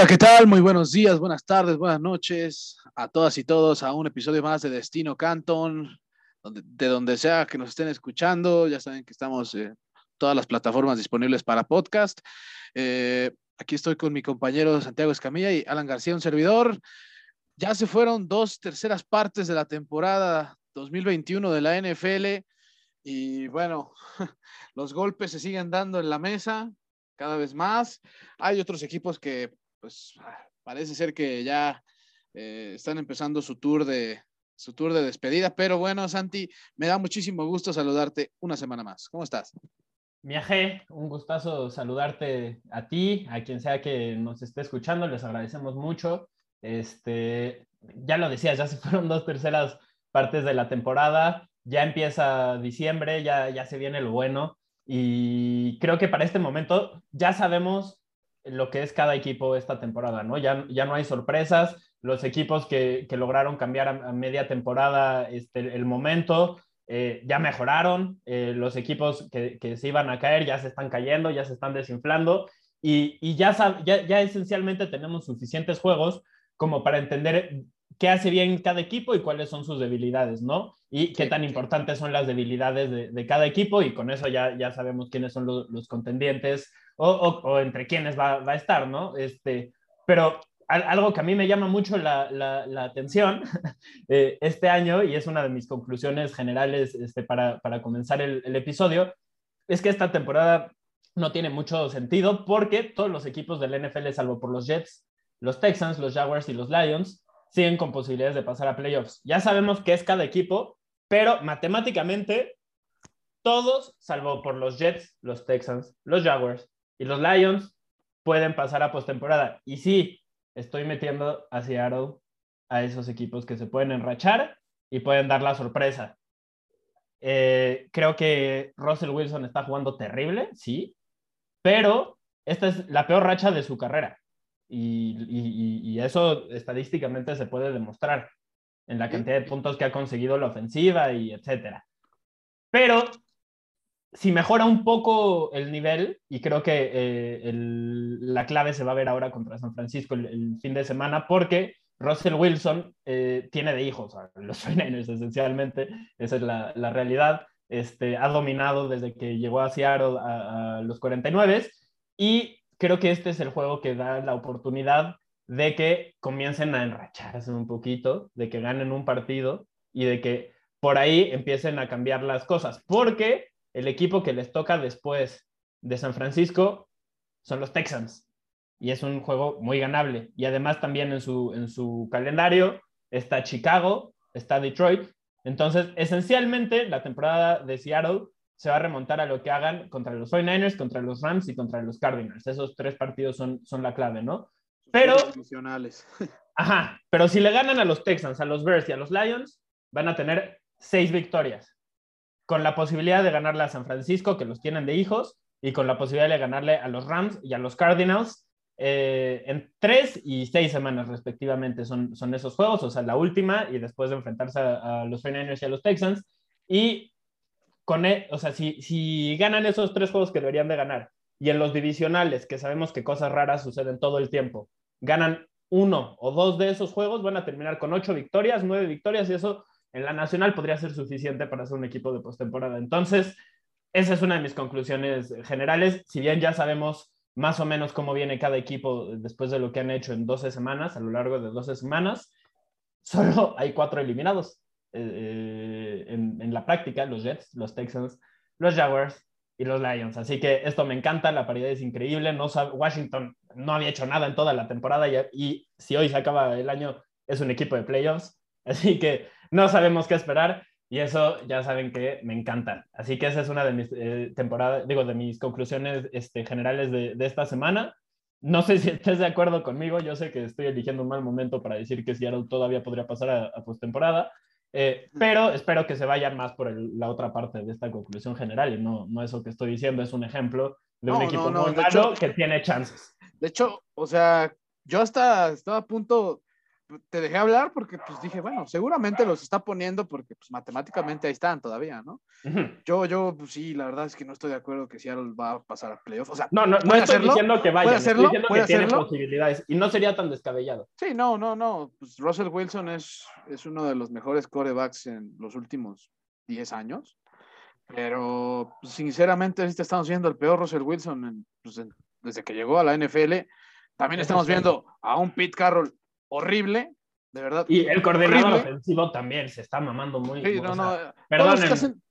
Hola, ¿qué tal? Muy buenos días, buenas tardes, buenas noches a todas y todos a un episodio más de Destino Canton, donde, de donde sea que nos estén escuchando. Ya saben que estamos en todas las plataformas disponibles para podcast. Eh, aquí estoy con mi compañero Santiago Escamilla y Alan García, un servidor. Ya se fueron dos terceras partes de la temporada 2021 de la NFL y bueno, los golpes se siguen dando en la mesa cada vez más. Hay otros equipos que pues parece ser que ya eh, están empezando su tour de su tour de despedida, pero bueno, Santi, me da muchísimo gusto saludarte una semana más. ¿Cómo estás? Viajé, un gustazo saludarte a ti, a quien sea que nos esté escuchando, les agradecemos mucho. Este, ya lo decías, ya se fueron dos terceras partes de la temporada, ya empieza diciembre, ya, ya se viene lo bueno y creo que para este momento ya sabemos lo que es cada equipo esta temporada, ¿no? Ya, ya no hay sorpresas, los equipos que, lograron cambiar a, media temporada este, el momento eh, ya mejoraron, eh, los equipos que, se iban a caer ya se están cayendo, ya se están desinflando y, ya, ya, ya esencialmente tenemos suficientes juegos como para entender qué hace bien cada equipo y cuáles son sus debilidades, ¿no? Y qué tan importantes son las debilidades de, cada equipo y con eso ya, ya sabemos quiénes son los, contendientes o, entre quiénes va, a estar, ¿no? Este, pero algo que a mí me llama mucho la, atención eh, este año y es una de mis conclusiones generales este, para, comenzar el, el episodio, es que esta temporada no tiene mucho sentido porque todos los equipos del NFL, salvo por los Jets, los Texans, los Jaguars y los Lions, siguen con posibilidades de pasar a playoffs. Ya sabemos qué es cada equipo, pero matemáticamente todos, salvo por los Jets, los Texans, los Jaguars y los Lions, pueden pasar a postemporada. Y sí, estoy metiendo a Seattle a esos equipos que se pueden enrachar y pueden dar la sorpresa. Eh, creo que Russell Wilson está jugando terrible, sí, pero esta es la peor racha de su carrera. Y, eso estadísticamente se puede demostrar en la cantidad de puntos que ha conseguido la ofensiva y etcétera. Pero si mejora un poco el nivel, y creo que eh, la clave se va a ver ahora contra San Francisco el, fin de semana, porque Russell Wilson eh, tiene de hijos a los 49ers esencialmente, esa es la, realidad. Este, ha dominado desde que llegó a Seattle a, a los 49 y creo que este es el juego que da la oportunidad de que comiencen a enracharse un poquito, de que ganen un partido y de que por ahí empiecen a cambiar las cosas, porque el equipo que les toca después de San Francisco son los Texans y es un juego muy ganable. Y además también en su, en su calendario está Chicago, está Detroit, entonces esencialmente la temporada de Seattle se va a remontar a lo que hagan contra los 49ers, contra los Rams y contra los Cardinals. Esos tres partidos son, son la clave, ¿no? Pero... Ajá, pero si le ganan a los Texans, a los Bears y a los Lions, van a tener seis victorias, con la posibilidad de ganarle a San Francisco, que los tienen de hijos, y con la posibilidad de ganarle a los Rams y a los Cardinals eh, en tres y seis semanas respectivamente son, son esos juegos, o sea, la última y después de enfrentarse a, a los 49ers y a los Texans. Y e, o sea, si, si ganan esos tres juegos que deberían de ganar y en los divisionales, que sabemos que cosas raras suceden todo el tiempo, ganan uno o dos de esos juegos, van a terminar con ocho victorias, nueve victorias y eso en la nacional podría ser suficiente para ser un equipo de postemporada. Entonces, esa es una de mis conclusiones generales. Si bien ya sabemos más o menos cómo viene cada equipo después de lo que han hecho en 12 semanas, a lo largo de 12 semanas, solo hay cuatro eliminados. Eh, en, la práctica, los Jets, los Texans, los Jaguars y los Lions. Así que esto me encanta, la paridad es increíble. No Washington no había hecho nada en toda la temporada y, y si hoy se acaba el año es un equipo de playoffs. Así que no sabemos qué esperar y eso ya saben que me encanta. Así que esa es una de mis eh, temporadas, digo, de mis conclusiones este, generales de, de, esta semana. no sé si estés de acuerdo conmigo, yo sé que estoy eligiendo un mal momento para decir que Seattle todavía podría pasar a, a postemporada, eh, pero espero que se vayan más por la otra parte de esta conclusión general y no, no eso que estoy diciendo es un ejemplo de un equipo muy malo que tiene chances. De hecho, o sea, yo hasta estaba a punto, te dejé hablar porque pues dije, bueno, seguramente los está poniendo porque pues matemáticamente ahí están todavía, ¿no? Yo, yo, pues sí, la verdad es que no estoy de acuerdo que Seattle va a pasar a playoffs. O sea, no, no, no estoy diciendo que vaya, estoy diciendo que tiene posibilidades y no sería tan descabellado. Sí, no, no, no. Pues Russell Wilson es, es uno de los mejores corebacks en los últimos 10 años. Pero pues, sinceramente, te estamos viendo el peor Russell Wilson pues, desde que llegó a la NFL. También estamos viendo a un Pete Carroll horrible, de verdad. Y el coordinador ofensivo también se está mamando muy. Sí, no, no.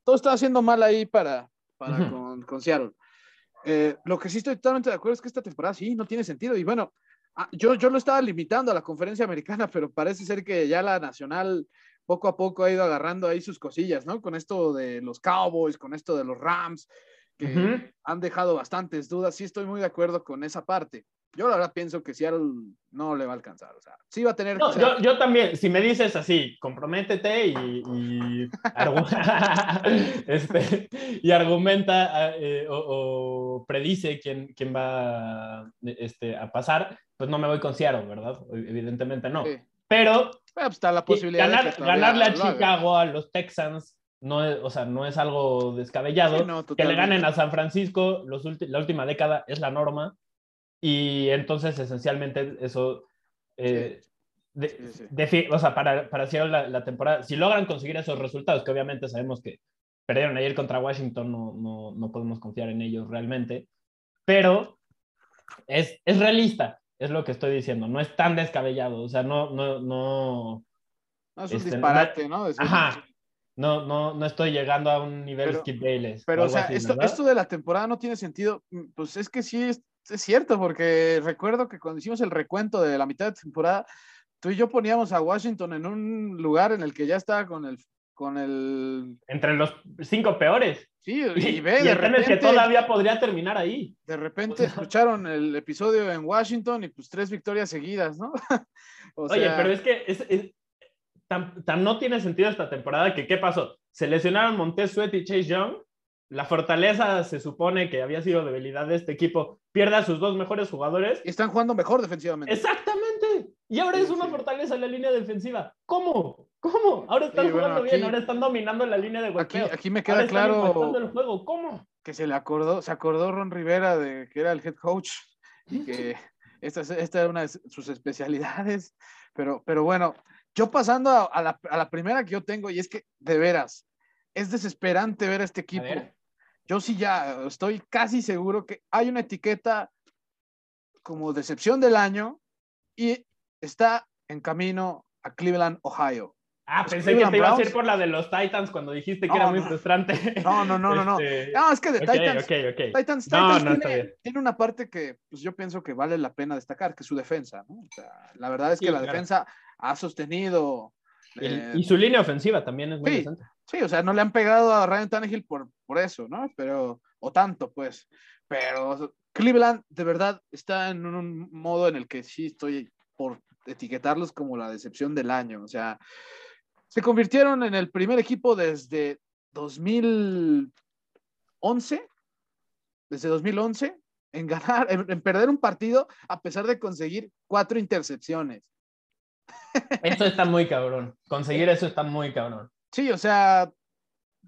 todo, está, haciendo mal ahí para, para con, Seattle. Eh, lo que sí estoy totalmente de acuerdo es que esta temporada sí no tiene sentido. Y bueno, ah, yo, yo lo estaba limitando a la conferencia americana, pero parece ser que ya la nacional poco a poco ha ido agarrando ahí sus cosillas, ¿no? Con esto de los Cowboys, con esto de los Rams, que han dejado bastantes dudas. Sí estoy muy de acuerdo con esa parte. Yo la verdad pienso que Seattle no le va a alcanzar. O sea, sí va a tener. yo, también, si me dices así, comprométete y, y, este, y argumenta eh, o, predice quién, quién va este, a pasar, pues no me voy con Seattle, ¿verdad? Evidentemente no. Pero. Pues está la posibilidad ganar, ganarle a Chicago, a los Texans, no es, o sea, no es algo descabellado. que le ganen a San Francisco los la última década es la norma. Y entonces, esencialmente, eso. Eh, o sea, para, para la, la, temporada, si logran conseguir esos resultados, que obviamente sabemos que perdieron ayer contra Washington, no, no, no podemos confiar en ellos realmente, pero es, es realista, es lo que estoy diciendo, no es tan descabellado, o sea, no, no, no. No es un este, disparate, ¿no? ajá. No, no, no estoy llegando a un nivel Skip Bayless. Pero, o sea, esto, esto, de la temporada no tiene sentido. Pues es que sí, es, es cierto, porque recuerdo que cuando hicimos el recuento de la mitad de temporada, tú y yo poníamos a Washington en un lugar en el que ya estaba con el con el entre los cinco peores. Sí, y, ve, de repente que todavía podría terminar ahí. De repente escucharon el episodio en Washington y pues tres victorias seguidas, ¿no? Oye, pero es que es, tan, tan, no tiene sentido esta temporada que ¿qué pasó? Se lesionaron Montez Sweat y Chase Young la fortaleza se supone que había sido debilidad de este equipo, pierde a sus dos mejores jugadores. Y están jugando mejor defensivamente. Exactamente. Y ahora es una fortaleza en la línea defensiva. ¿Cómo? ¿Cómo? Ahora están jugando bien, ahora están dominando la línea de golpeo. Aquí, aquí me queda claro el juego. ¿Cómo? Que se le acordó, se acordó Ron Rivera de que era el head coach y que esta, esta era una de sus especialidades. Pero, pero bueno, yo pasando a, la, a la primera que yo tengo, y es que de veras, es desesperante ver a este equipo yo sí ya estoy casi seguro que hay una etiqueta como decepción del año y está en camino a Cleveland, Ohio. Ah, pensé que te iba a decir por la de los Titans cuando dijiste que era muy frustrante. No, no, no, no, no. Este, no, es que de Titans, Titans, Titans tiene, una parte que pues, yo pienso que vale la pena destacar, que es su defensa. ¿no? O sea, la verdad es que la defensa ha sostenido. Eh, y su línea ofensiva también es muy sí, Sí, o sea, no le han pegado a Ryan Tannehill por, por eso, ¿no? Pero, o tanto, pues. Pero Cleveland, de verdad, está en un modo en el que sí estoy por etiquetarlos como la decepción del año. O sea, se convirtieron en el primer equipo desde 2011, desde 2011, en ganar, en perder un partido a pesar de conseguir cuatro intercepciones. Eso está muy cabrón. Conseguir eso está muy cabrón. Sí, o sea,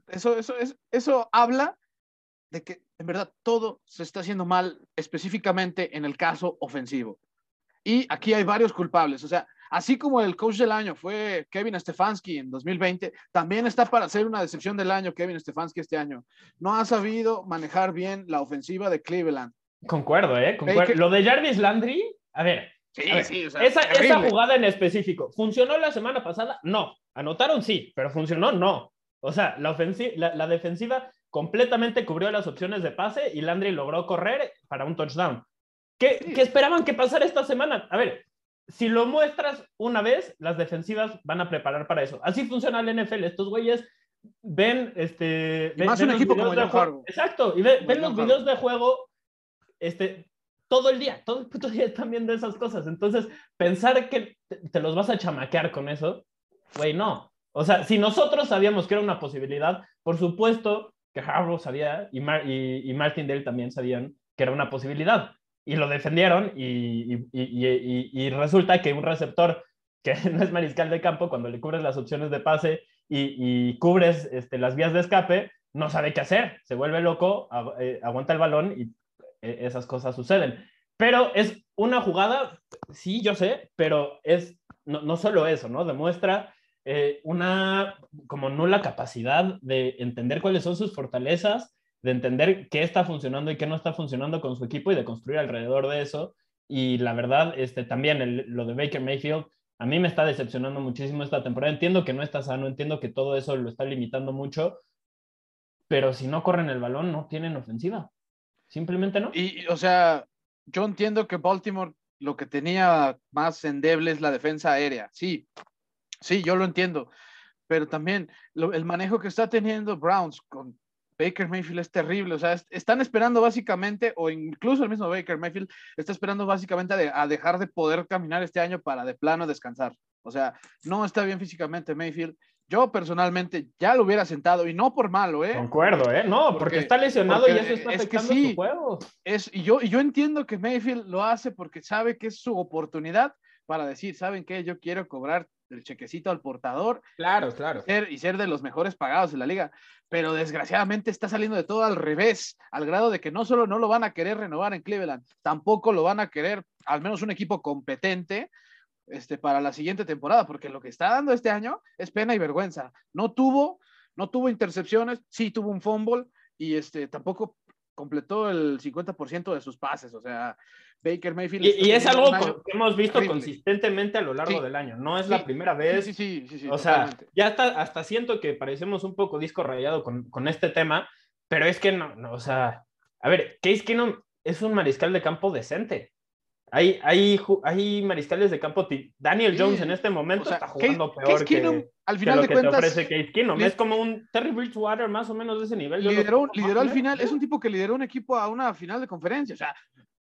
eso, eso, eso, eso habla de que en verdad todo se está haciendo mal, específicamente en el caso ofensivo. Y aquí hay varios culpables. O sea, así como el coach del año fue Kevin Stefanski en 2020, también está para ser una decepción del año Kevin Stefanski este año. No ha sabido manejar bien la ofensiva de Cleveland. Concuerdo, ¿eh? Concuerdo. Lo de Jarvis Landry, a ver. Sí, sí, o sea, esa, esa, jugada en específico, ¿funcionó la semana pasada? No. Anotaron sí, pero funcionó no. O sea, la, la, defensiva completamente cubrió las opciones de pase y Landry logró correr para un touchdown. ¿Qué, ¿Qué, esperaban que pasara esta semana? A ver, si lo muestras una vez, las defensivas van a preparar para eso. Así funciona el NFL. Estos güeyes ven, este, más un equipo como Exacto, y ven, los videos de juego, este, todo el día, todo el puto día están viendo esas cosas. Entonces, pensar que te, los vas a chamaquear con eso, güey, no. O sea, si nosotros sabíamos que era una posibilidad, por supuesto que Harrow sabía y, y, y Martindale también sabían que era una posibilidad. Y lo defendieron y, y, resulta que un receptor que no es mariscal de campo, cuando le cubres las opciones de pase y, cubres este, las vías de escape, no sabe qué hacer, se vuelve loco, eh, aguanta el balón y esas cosas suceden. Pero es una jugada, sí, yo sé, pero es no, no solo eso, ¿no? Demuestra eh, una como nula capacidad de entender cuáles son sus fortalezas, de entender qué está funcionando y qué no está funcionando con su equipo y de construir alrededor de eso. Y la verdad, este, también lo de Baker Mayfield, a mí me está decepcionando muchísimo esta temporada. Entiendo que no está sano, entiendo que todo eso lo está limitando mucho, pero si no corren el balón, no tienen ofensiva. Simplemente no. Y, o sea, yo entiendo que Baltimore lo que tenía más endeble es la defensa aérea. Sí, sí, yo lo entiendo. Pero también el manejo que está teniendo Browns con Baker Mayfield es terrible. O sea, están esperando básicamente, o incluso el mismo Baker Mayfield está esperando básicamente a, dejar de poder caminar este año para de plano descansar. O sea, no está bien físicamente Mayfield. Yo personalmente ya lo hubiera sentado y no por malo, ¿eh? Concuerdo, ¿eh? No, porque, está lesionado y eso está afectando su juego. Es, y, yo, y yo entiendo que Mayfield lo hace porque sabe que es su oportunidad para decir, ¿saben qué? Yo quiero cobrar el chequecito al portador. Claro, claro. Y ser, y ser de los mejores pagados en la liga. Pero desgraciadamente está saliendo de todo al revés, al grado de que no solo no lo van a querer renovar en Cleveland, tampoco lo van a querer, al menos un equipo competente, este, para la siguiente temporada, porque lo que está dando este año es pena y vergüenza. No tuvo, no tuvo intercepciones, sí tuvo un fumble y este, tampoco completó el 50% de sus pases, o sea, Baker Mayfield. Y, es algo que hemos visto consistentemente a lo largo del año, no es la primera vez. Sí, sí, sí, sí, O sea, ya hasta, hasta siento que parecemos un poco disco rayado con, con este tema, pero es que no, no, o sea, a ver, Case Keenum es un mariscal de campo decente. Hay, hay, hay mariscales de campo. Daniel Jones en este momento está jugando peor que, al final lo de que cuentas, te ofrece Case Keenum. Es como un Terry Bridgewater más o menos de ese nivel. Lideró, lideró al final, es un tipo que lideró un equipo a una final de conferencia. O sea,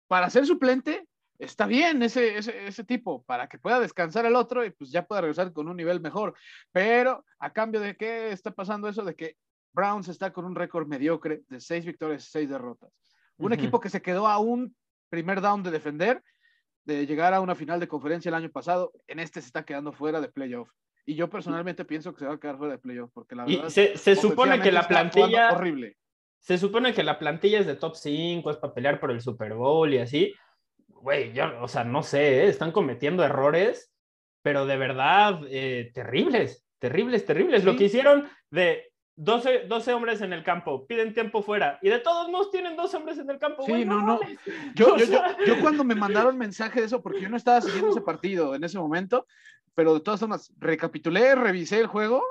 para ser suplente, está bien ese, ese, ese, tipo, para que pueda descansar el otro y pues ya pueda regresar con un nivel mejor. Pero a cambio de qué está pasando eso, de que Browns está con un récord mediocre de seis victorias y seis derrotas. Un equipo que se quedó a un primer down de defender de llegar a una final de conferencia el año pasado, en este se está quedando fuera de playoff. Y yo personalmente pienso que se va a quedar fuera de playoff, porque la verdad. se, se supone que la plantilla. Horrible. Se supone que la plantilla es de top 5, es para pelear por el Super Bowl y así. Güey, yo, o sea, no sé, ¿eh? están cometiendo errores, pero de verdad eh, terribles, terribles, terribles. Lo que hicieron de 12, 12, hombres en el campo, piden tiempo fuera y de todos modos tienen 12 hombres en el campo. Sí, no, no. Yo, yo, yo, cuando me mandaron mensaje de eso, porque yo no estaba siguiendo ese partido en ese momento, pero de todas formas, recapitulé, revisé el juego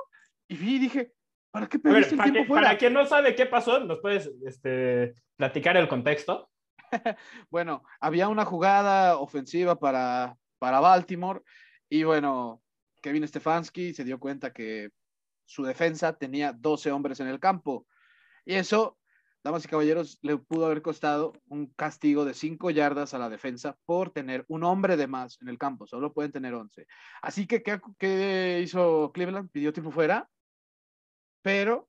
y vi y dije, ¿para qué pediste el tiempo fuera? Para quien no sabe qué pasó, ¿nos puedes este, platicar el contexto? bueno, había una jugada ofensiva para, para Baltimore y bueno, Kevin Stefanski se dio cuenta que su defensa tenía 12 hombres en el campo. Y eso, damas y caballeros, le pudo haber costado un castigo de 5 yardas a la defensa por tener un hombre de más en el campo. Solo pueden tener 11. Así que, ¿qué, hizo Cleveland? Pidió tiempo fuera. Pero,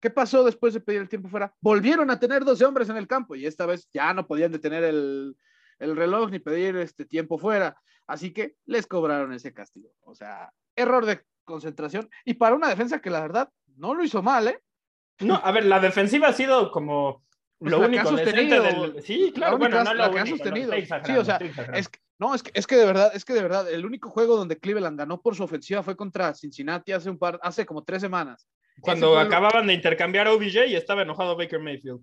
¿qué pasó después de pedir el tiempo fuera? Volvieron a tener 12 hombres en el campo y esta vez ya no podían detener el, el reloj ni pedir este tiempo fuera. Así que les cobraron ese castigo. O sea, error de concentración y para una defensa que la verdad no lo hizo mal, ¿eh? No, a ver, la defensiva ha sido como pues lo único sostenido. Del... Sí, claro, bueno, no la que ha sostenido. sí, o sea, es que, no, es que, es que de verdad, es que de verdad, el único juego donde Cleveland ganó por su ofensiva fue contra Cincinnati hace un par, hace como tres semanas. Cuando acababan de intercambiar OBJ y estaba enojado Baker Mayfield.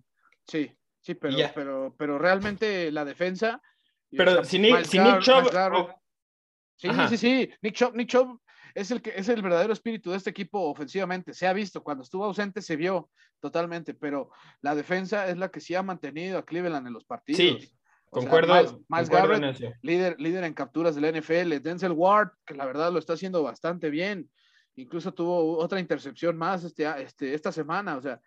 Sí, sí, pero, pero, pero realmente la defensa. Pero si, Nick, Chubb. Sí, sí, sí. Nick Chubb, Nick Chubb es el, que, es el verdadero espíritu de este equipo ofensivamente. Se ha visto, cuando estuvo ausente se vio totalmente, pero la defensa es la que sí ha mantenido a Cleveland en los partidos. Sí, concuerdo. Miles, Garrett, líder, líder en capturas del NFL. Denzel Ward, que la verdad lo está haciendo bastante bien. Incluso tuvo otra intercepción más este, este, esta semana. O sea,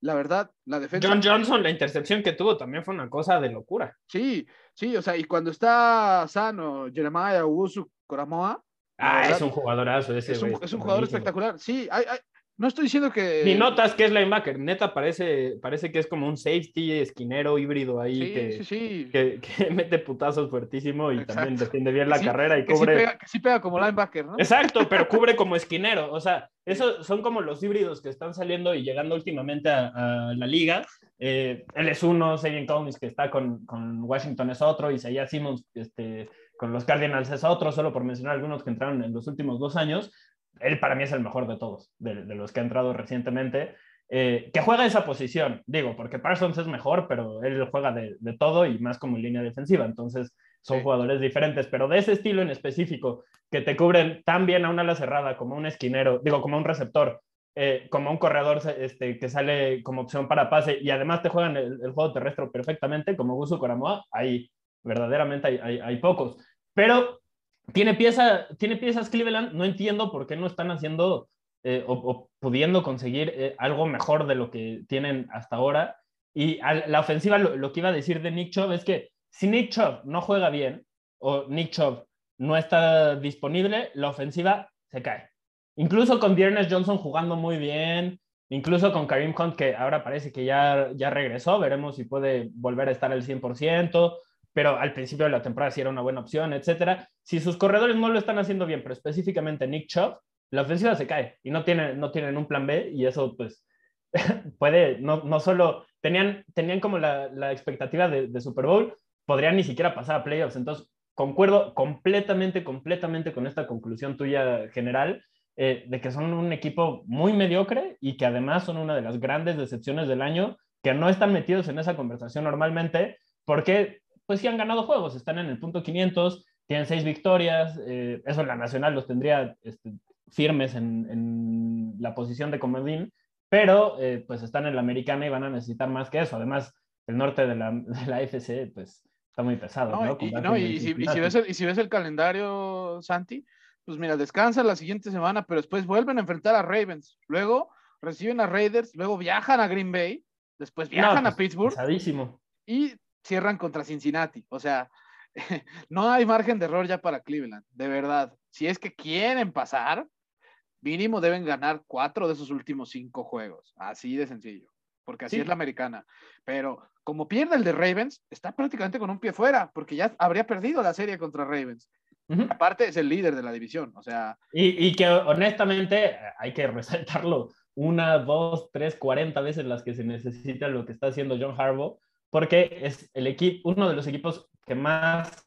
la verdad, la defensa. John Johnson, la intercepción que tuvo también fue una cosa de locura. Sí, sí, o sea, y cuando está sano Jeremiah Usu Coramoa. Ah, es un jugadorazo ese. Es un, es un jugador espectacular. Sí, hay, hay, no estoy diciendo que. Ni notas que es linebacker. Neta, parece, parece que es como un safety esquinero híbrido ahí que, Que, mete putazos fuertísimo y también defiende bien la carrera y cubre. Sí que sí pega como linebacker, ¿no? Exacto, pero cubre como esquinero. O sea, esos son como los híbridos que están saliendo y llegando últimamente a, la liga. Eh, él es uno, Sabian Collins, que está con, con, Washington es otro, Isaiah Simmons este, con los Cardinals es otro, solo por mencionar algunos que entraron en los últimos dos años. Él para mí es el mejor de todos, de, los que ha entrado recientemente, eh, que juega esa posición, digo, porque Parsons es mejor, pero él juega de, todo y más como en línea defensiva, entonces son jugadores diferentes, pero de ese estilo en específico, que te cubren tan bien a una ala cerrada como un esquinero, digo, como un receptor, eh, como un corredor este, que sale como opción para pase y además te juegan el, juego terrestre perfectamente, como Gusu Coramoa, ahí verdaderamente hay, hay pocos. Pero tiene, pieza, tiene piezas Cleveland, no entiendo por qué no están haciendo eh, o, pudiendo conseguir eh, algo mejor de lo que tienen hasta ahora. Y la ofensiva, lo, que iba a decir de Nick Chubb es que si Nick Chubb no juega bien o Nick Chubb no está disponible, la ofensiva se cae. Incluso con Dearness Johnson jugando muy bien, incluso con Karim Hunt, que ahora parece que ya, ya regresó, veremos si puede volver a estar al 100%, pero al principio de la temporada sí era una buena opción, etcétera. Si sus corredores no lo están haciendo bien, pero específicamente Nick Chubb, la ofensiva se cae y no tienen, no tienen un plan B y eso pues puede, no, no solo, tenían, tenían como la, la expectativa de, de, Super Bowl, podrían ni siquiera pasar a playoffs. Entonces, concuerdo completamente, completamente con esta conclusión tuya general. Eh, de que son un equipo muy mediocre y que además son una de las grandes decepciones del año, que no están metidos en esa conversación normalmente, porque pues sí han ganado juegos, están en el punto 500, tienen seis victorias, eh, eso en la nacional los tendría este, firmes en, la posición de comodín, pero eh, pues están en la americana y van a necesitar más que eso. Además, el norte de la, de la FC, pues está muy pesado. No, ¿no? Y, si, ves el, y si ves el calendario, Santi, pues mira, descansan la siguiente semana, pero después vuelven a enfrentar a Ravens, luego reciben a Raiders, luego viajan a Green Bay, después viajan a pues, Pittsburgh. Pesadísimo. Y cierran contra Cincinnati. O sea, no hay margen de error ya para Cleveland, de verdad. Si es que quieren pasar, mínimo deben ganar cuatro de esos últimos cinco juegos. Así de sencillo, porque así es la americana. Pero como pierde el de Ravens, está prácticamente con un pie fuera, porque ya habría perdido la serie contra Ravens. Aparte es el líder de la división, o sea. Y, y, que honestamente hay que resaltarlo una, dos, tres, cuarenta veces las que se necesita lo que está haciendo John Harbaugh porque es el equipo, uno de los equipos que más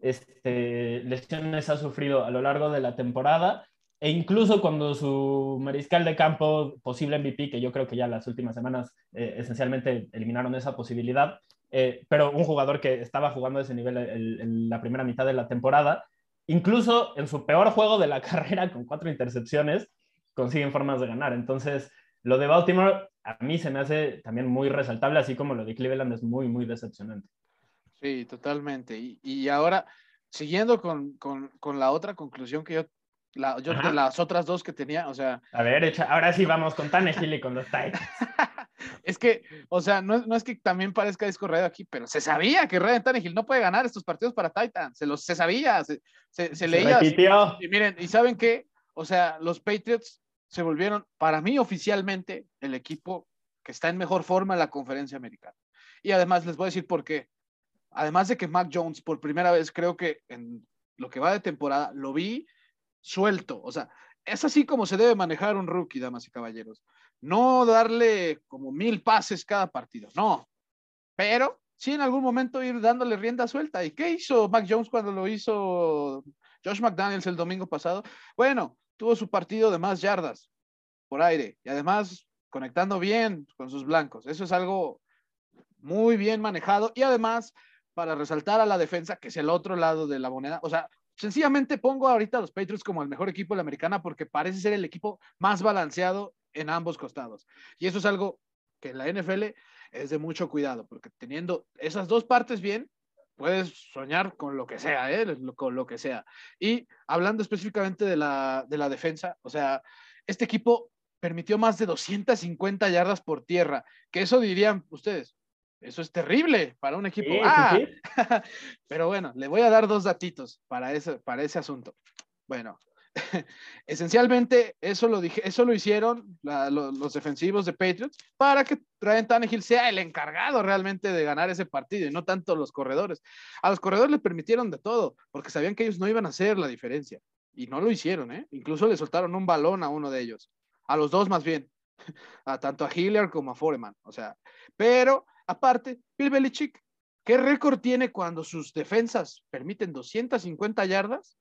este, lesiones ha sufrido a lo largo de la temporada e incluso cuando su mariscal de campo, posible MVP, que yo creo que ya las últimas semanas eh, esencialmente eliminaron esa posibilidad, eh, pero un jugador que estaba jugando a ese nivel en la primera mitad de la temporada, incluso en su peor juego de la carrera con cuatro intercepciones, consiguen formas de ganar. Entonces, lo de Baltimore a mí se me hace también muy resaltable, así como lo de Cleveland es muy, muy decepcionante. Sí, totalmente. Y, ahora, siguiendo con, la otra conclusión que yo, la, yo de las otras dos que tenía, o sea... A ver, ahora sí vamos con Tannehill y con los Titans. es que, o sea, no, es que también parezca discorrido aquí, pero se sabía que Ryan Tannehill no puede ganar estos partidos para Titans, se, los, se sabía, se, se, leía. y miren, ¿y saben qué? O sea, los Patriots se volvieron, para mí oficialmente, el equipo que está en mejor forma en la conferencia americana. Y además les voy a decir por qué. Además de que Mac Jones, por primera vez, creo que en lo que va de temporada, lo vi suelto. O sea, es así como se debe manejar un rookie, damas y caballeros. No darle como mil pases cada partido, no. Pero sí en algún momento ir dándole rienda suelta. ¿Y qué hizo Mac Jones cuando lo hizo Josh McDaniels el domingo pasado? Bueno, tuvo su partido de más yardas por aire y además conectando bien con sus blancos. Eso es algo muy bien manejado y además para resaltar a la defensa, que es el otro lado de la moneda, o sea, sencillamente pongo ahorita a los Patriots como el mejor equipo de la americana porque parece ser el equipo más balanceado en ambos costados. Y eso es algo que en la NFL es de mucho cuidado, porque teniendo esas dos partes bien, puedes soñar con lo que sea, ¿eh? con lo que sea. Y hablando específicamente de la, de la defensa, o sea, este equipo permitió más de 250 yardas por tierra, que eso dirían ustedes, eso es terrible para un equipo. ah, pero bueno, le voy a dar dos datitos para ese, para ese asunto. Bueno, esencialmente eso lo, dije, eso lo hicieron los, defensivos de Patriots para que Ryan Tannehill sea el encargado realmente de ganar ese partido y no tanto los corredores. A los corredores les permitieron de todo porque sabían que ellos no iban a hacer la diferencia y no lo hicieron, ¿eh? Incluso le soltaron un balón a uno de ellos, a los dos más bien, a tanto a Hilliard como a Foreman, o sea, pero aparte, Bill Belichick, ¿qué récord tiene cuando sus defensas permiten 250 yardas?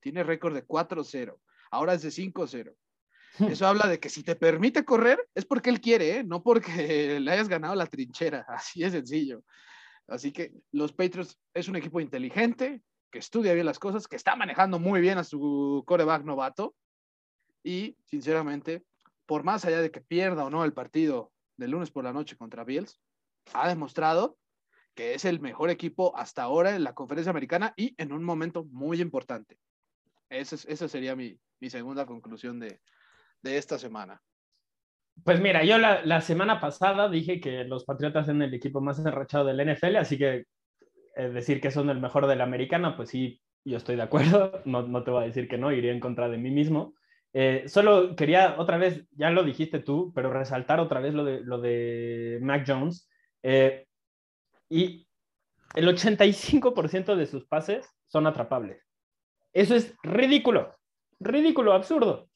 Tiene récord de 4-0, ahora es de 5-0. Eso habla de que si te permite correr es porque él quiere, ¿eh? no porque le hayas ganado la trinchera, así es sencillo. Así que los Patriots es un equipo inteligente, que estudia bien las cosas, que está manejando muy bien a su coreback novato. Y, sinceramente, por más allá de que pierda o no el partido del lunes por la noche contra Bills, ha demostrado que es el mejor equipo hasta ahora en la conferencia americana y en un momento muy importante. Esa, esa sería mi, segunda conclusión de, esta semana. Pues mira, yo la, semana pasada dije que los Patriotas son el equipo más enrachado del NFL, así que eh, decir que son el mejor de la americana, pues sí, yo estoy de acuerdo, no, no te voy a decir que no, iría en contra de mí mismo. Eh, solo quería otra vez, ya lo dijiste tú, pero resaltar otra vez lo de, lo de Mac Jones. Eh, y el 85% de sus pases son atrapables. Eso es ridículo, ridículo, absurdo,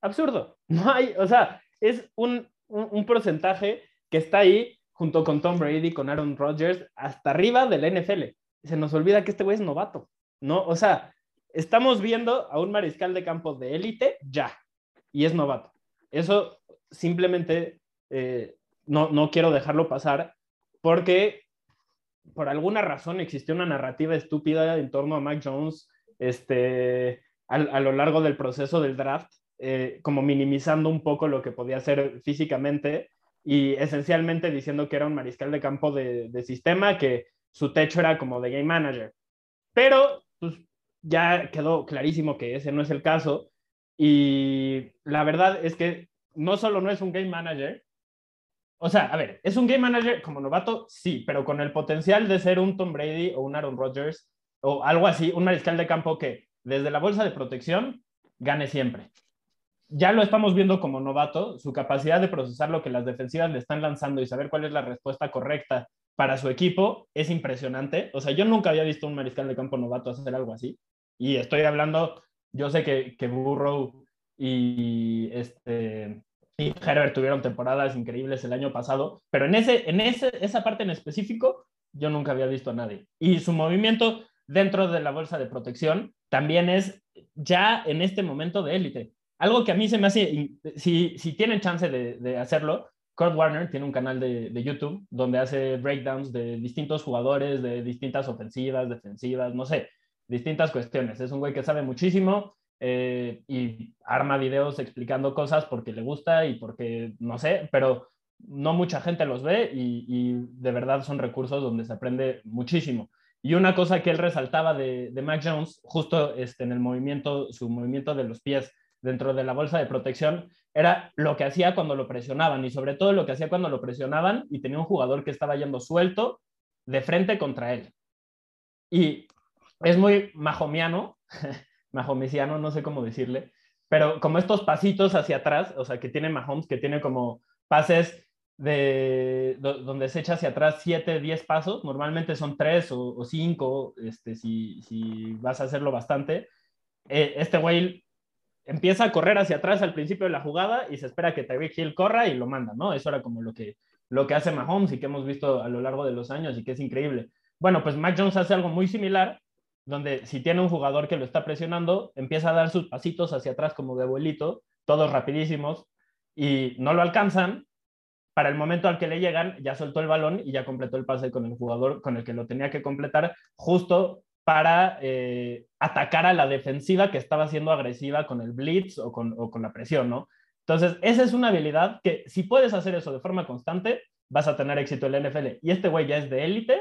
absurdo. No hay, o sea, es un, un, porcentaje que está ahí junto con Tom Brady, con Aaron Rodgers, hasta arriba de la NFL. Se nos olvida que este güey es novato, ¿no? O sea, estamos viendo a un mariscal de campo de élite ya, y es novato. Eso simplemente eh, no, no quiero dejarlo pasar porque por alguna razón existió una narrativa estúpida en torno a Mac Jones este, a, a lo largo del proceso del draft, eh, como minimizando un poco lo que podía ser físicamente y esencialmente diciendo que era un mariscal de campo de, sistema, que su techo era como de game manager. Pero pues, ya quedó clarísimo que ese no es el caso. Y la verdad es que no solo no es un game manager, o sea, a ver, es un game manager como novato, sí, pero con el potencial de ser un Tom Brady o un Aaron Rodgers o algo así, un mariscal de campo que desde la bolsa de protección gane siempre ya lo estamos viendo como novato, su capacidad de procesar lo que las defensivas le están lanzando y saber cuál es la respuesta correcta para su equipo es impresionante. O sea, yo nunca había visto un mariscal de campo novato hacer algo así. Y estoy hablando, yo sé que, que Burrow y, este, y Herbert tuvieron temporadas increíbles el año pasado, pero en, ese, en ese, esa parte en específico yo nunca había visto a nadie. Y su movimiento dentro de la bolsa de protección también es ya en este momento de élite. Algo que a mí se me hace, si, si tienen chance de, de hacerlo, Kurt Warner tiene un canal de, de, YouTube donde hace breakdowns de distintos jugadores, de distintas ofensivas, defensivas, no sé, distintas cuestiones. Es un güey que sabe muchísimo eh, y arma videos explicando cosas porque le gusta y porque, no sé, pero no mucha gente los ve y, y de verdad son recursos donde se aprende muchísimo. Y una cosa que él resaltaba de, de Mac Jones, justo este, en el movimiento, su movimiento de los pies, dentro de la bolsa de protección era lo que hacía cuando lo presionaban y sobre todo lo que hacía cuando lo presionaban y tenía un jugador que estaba yendo suelto de frente contra él. Y es muy mahomiano, mahomesiano, no sé cómo decirle, pero como estos pasitos hacia atrás, o sea, que tiene Mahomes, que tiene como pases de donde se echa hacia atrás 7, 10 pasos, normalmente son 3 o 5, este, si, si vas a hacerlo bastante. Eh, este güey empieza a correr hacia atrás al principio de la jugada y se espera que Tyreek Hill corra y lo manda, ¿no? Eso era como lo que, lo que hace Mahomes y que hemos visto a lo largo de los años y que es increíble. Bueno, pues Mac Jones hace algo muy similar, donde si tiene un jugador que lo está presionando, empieza a dar sus pasitos hacia atrás como de abuelito, todos rapidísimos, y no lo alcanzan. Para el momento al que le llegan, ya soltó el balón y ya completó el pase con el jugador con el que lo tenía que completar, justo para eh, atacar a la defensiva que estaba siendo agresiva con el blitz o con, la presión, ¿no? Entonces, esa es una habilidad que si puedes hacer eso de forma constante, vas a tener éxito en la NFL. Y este güey ya es de élite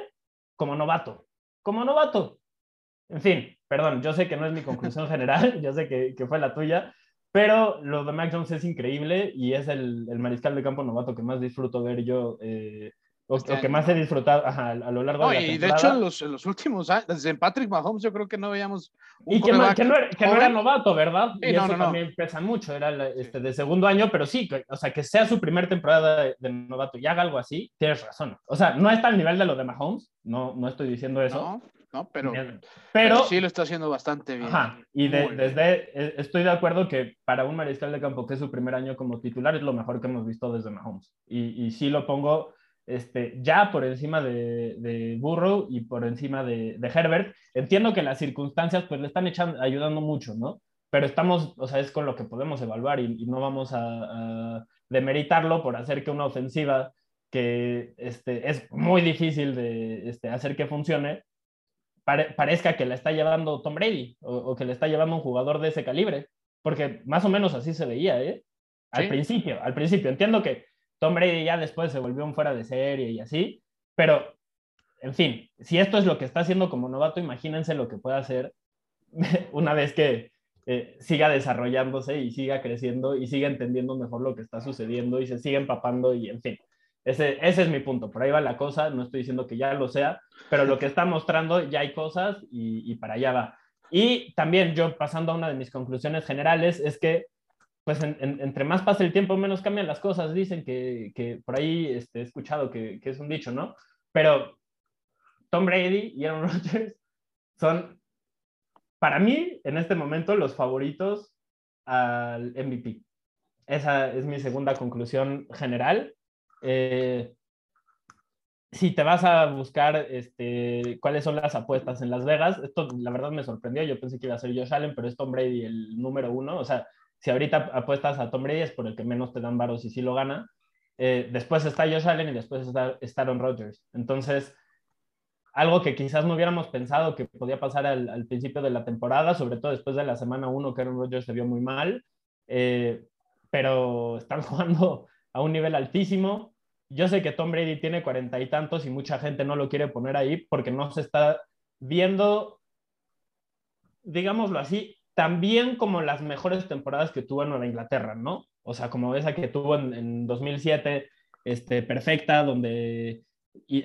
como novato, como novato. En fin, perdón, yo sé que no es mi conclusión general, yo sé que, que fue la tuya, Pero lo de Mac Jones es increíble y es el, el mariscal de campo novato que más disfruto ver yo eh, o, Este o que más he disfrutado ajá, a lo largo No, de la y de hecho, en los, en los últimos años, desde Patrick Mahomes, yo creo que no veíamos un y que no, que no era, que no era novato, ¿verdad? Sí, y eso también pesa mucho, era la- este, de segundo año, pero sí, que- o sea, que sea su primer temporada de, de novato y haga algo así, tienes razón. O sea, no está al nivel de lo de Mahomes, no, no estoy diciendo eso, No, pero, pero, pero sí lo está haciendo bastante bien. Ajá, y de- Muy bien. desde, eh, estoy de acuerdo que para un mariscal de campo que es su primer año como titular es lo mejor que hemos visto desde Mahomes. Y, y sí lo pongo este, ya por encima de, de Burrow y por encima de, de Herbert. Entiendo que las circunstancias pues le están echando, ayudando mucho, ¿no? Pero estamos, o sea, es con lo que podemos evaluar y, y no vamos a, a demeritarlo por hacer que una ofensiva que este, es muy difícil de este, hacer que funcione, pare- parezca que la está llevando Tom Brady o, o que le está llevando un jugador de ese calibre, porque más o menos así se veía, ¿eh? Al Sí. principio, al principio. Entiendo que Tom Brady ya después se volvió un fuera de serie y así, pero, en fin, si esto es lo que está haciendo como novato, imagínense lo que puede hacer una vez que eh, siga desarrollándose y siga creciendo y siga entendiendo mejor lo que está sucediendo y se siga empapando y, en fin. Ese, ese es mi punto, por ahí va la cosa, no estoy diciendo que ya lo sea, pero lo que está mostrando ya hay cosas y, y para allá va. Y también yo pasando a una de mis conclusiones generales es que pues en, en, entre más pasa el tiempo, menos cambian las cosas. Dicen que, que por ahí este, he escuchado que, que, es un dicho, ¿no? Pero Tom Brady y Aaron Rodgers son, para mí, en este momento, los favoritos al MVP. Esa es mi segunda conclusión general. Eh, si te vas a buscar este, cuáles son las apuestas en Las Vegas, esto la verdad me sorprendió. Yo pensé que iba a ser Josh Allen, pero es Tom Brady el número uno. O sea, si ahorita apuestas a Tom Brady es por el que menos te dan varos y sí lo gana. Eh, después está Josh Allen y después está, está Aaron Rodgers. Entonces, algo que quizás no hubiéramos pensado que podía pasar al, al, principio de la temporada, sobre todo después de la semana 1 que Aaron Rodgers se vio muy mal, eh, pero están jugando a un nivel altísimo. Yo sé que Tom Brady tiene cuarenta y tantos y mucha gente no lo quiere poner ahí porque no se está viendo, digámoslo así, también como las mejores temporadas que tuvo en Nueva Inglaterra, ¿no? O sea, como esa que tuvo en, en 2007, este, perfecta, donde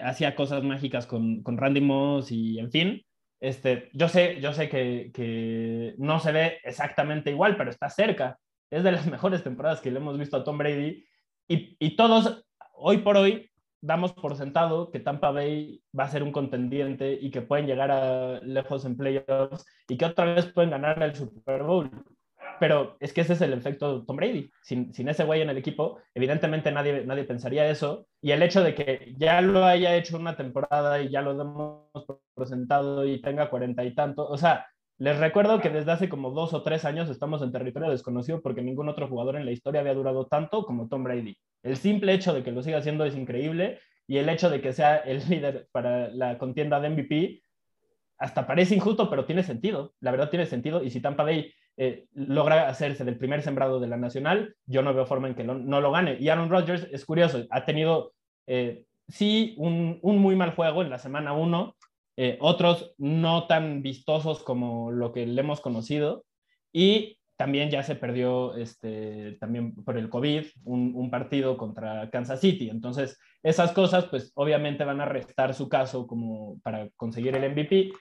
hacía cosas mágicas con, con, Randy Moss y en fin. Este, yo sé, yo sé que, que, no se ve exactamente igual, pero está cerca. Es de las mejores temporadas que le hemos visto a Tom Brady. Y, todos, hoy por hoy, damos por sentado que Tampa Bay va a ser un contendiente y que pueden llegar a lejos en playoffs y que otra vez pueden ganar el Super Bowl. Pero es que ese es el efecto Tom Brady. Sin, sin ese güey en el equipo, evidentemente nadie, nadie pensaría eso. Y el hecho de que ya lo haya hecho una temporada y ya lo hemos presentado y tenga cuarenta y tanto, o sea, les recuerdo que desde hace como dos o tres años estamos en territorio desconocido porque ningún otro jugador en la historia había durado tanto como Tom Brady. El simple hecho de que lo siga haciendo es increíble y el hecho de que sea el líder para la contienda de MVP hasta parece injusto, pero tiene sentido. La verdad tiene sentido. Y si Tampa Bay eh, logra hacerse del primer sembrado de la nacional, yo no veo forma en que no lo gane. Y Aaron Rodgers es curioso, ha tenido eh, sí un, muy mal juego en la semana 1, eh, otros no tan vistosos como lo que le hemos conocido. Y también ya se perdió este, también por el COVID un, un, partido contra Kansas City. Entonces, esas cosas, pues obviamente van a restar su caso como para conseguir el MVP.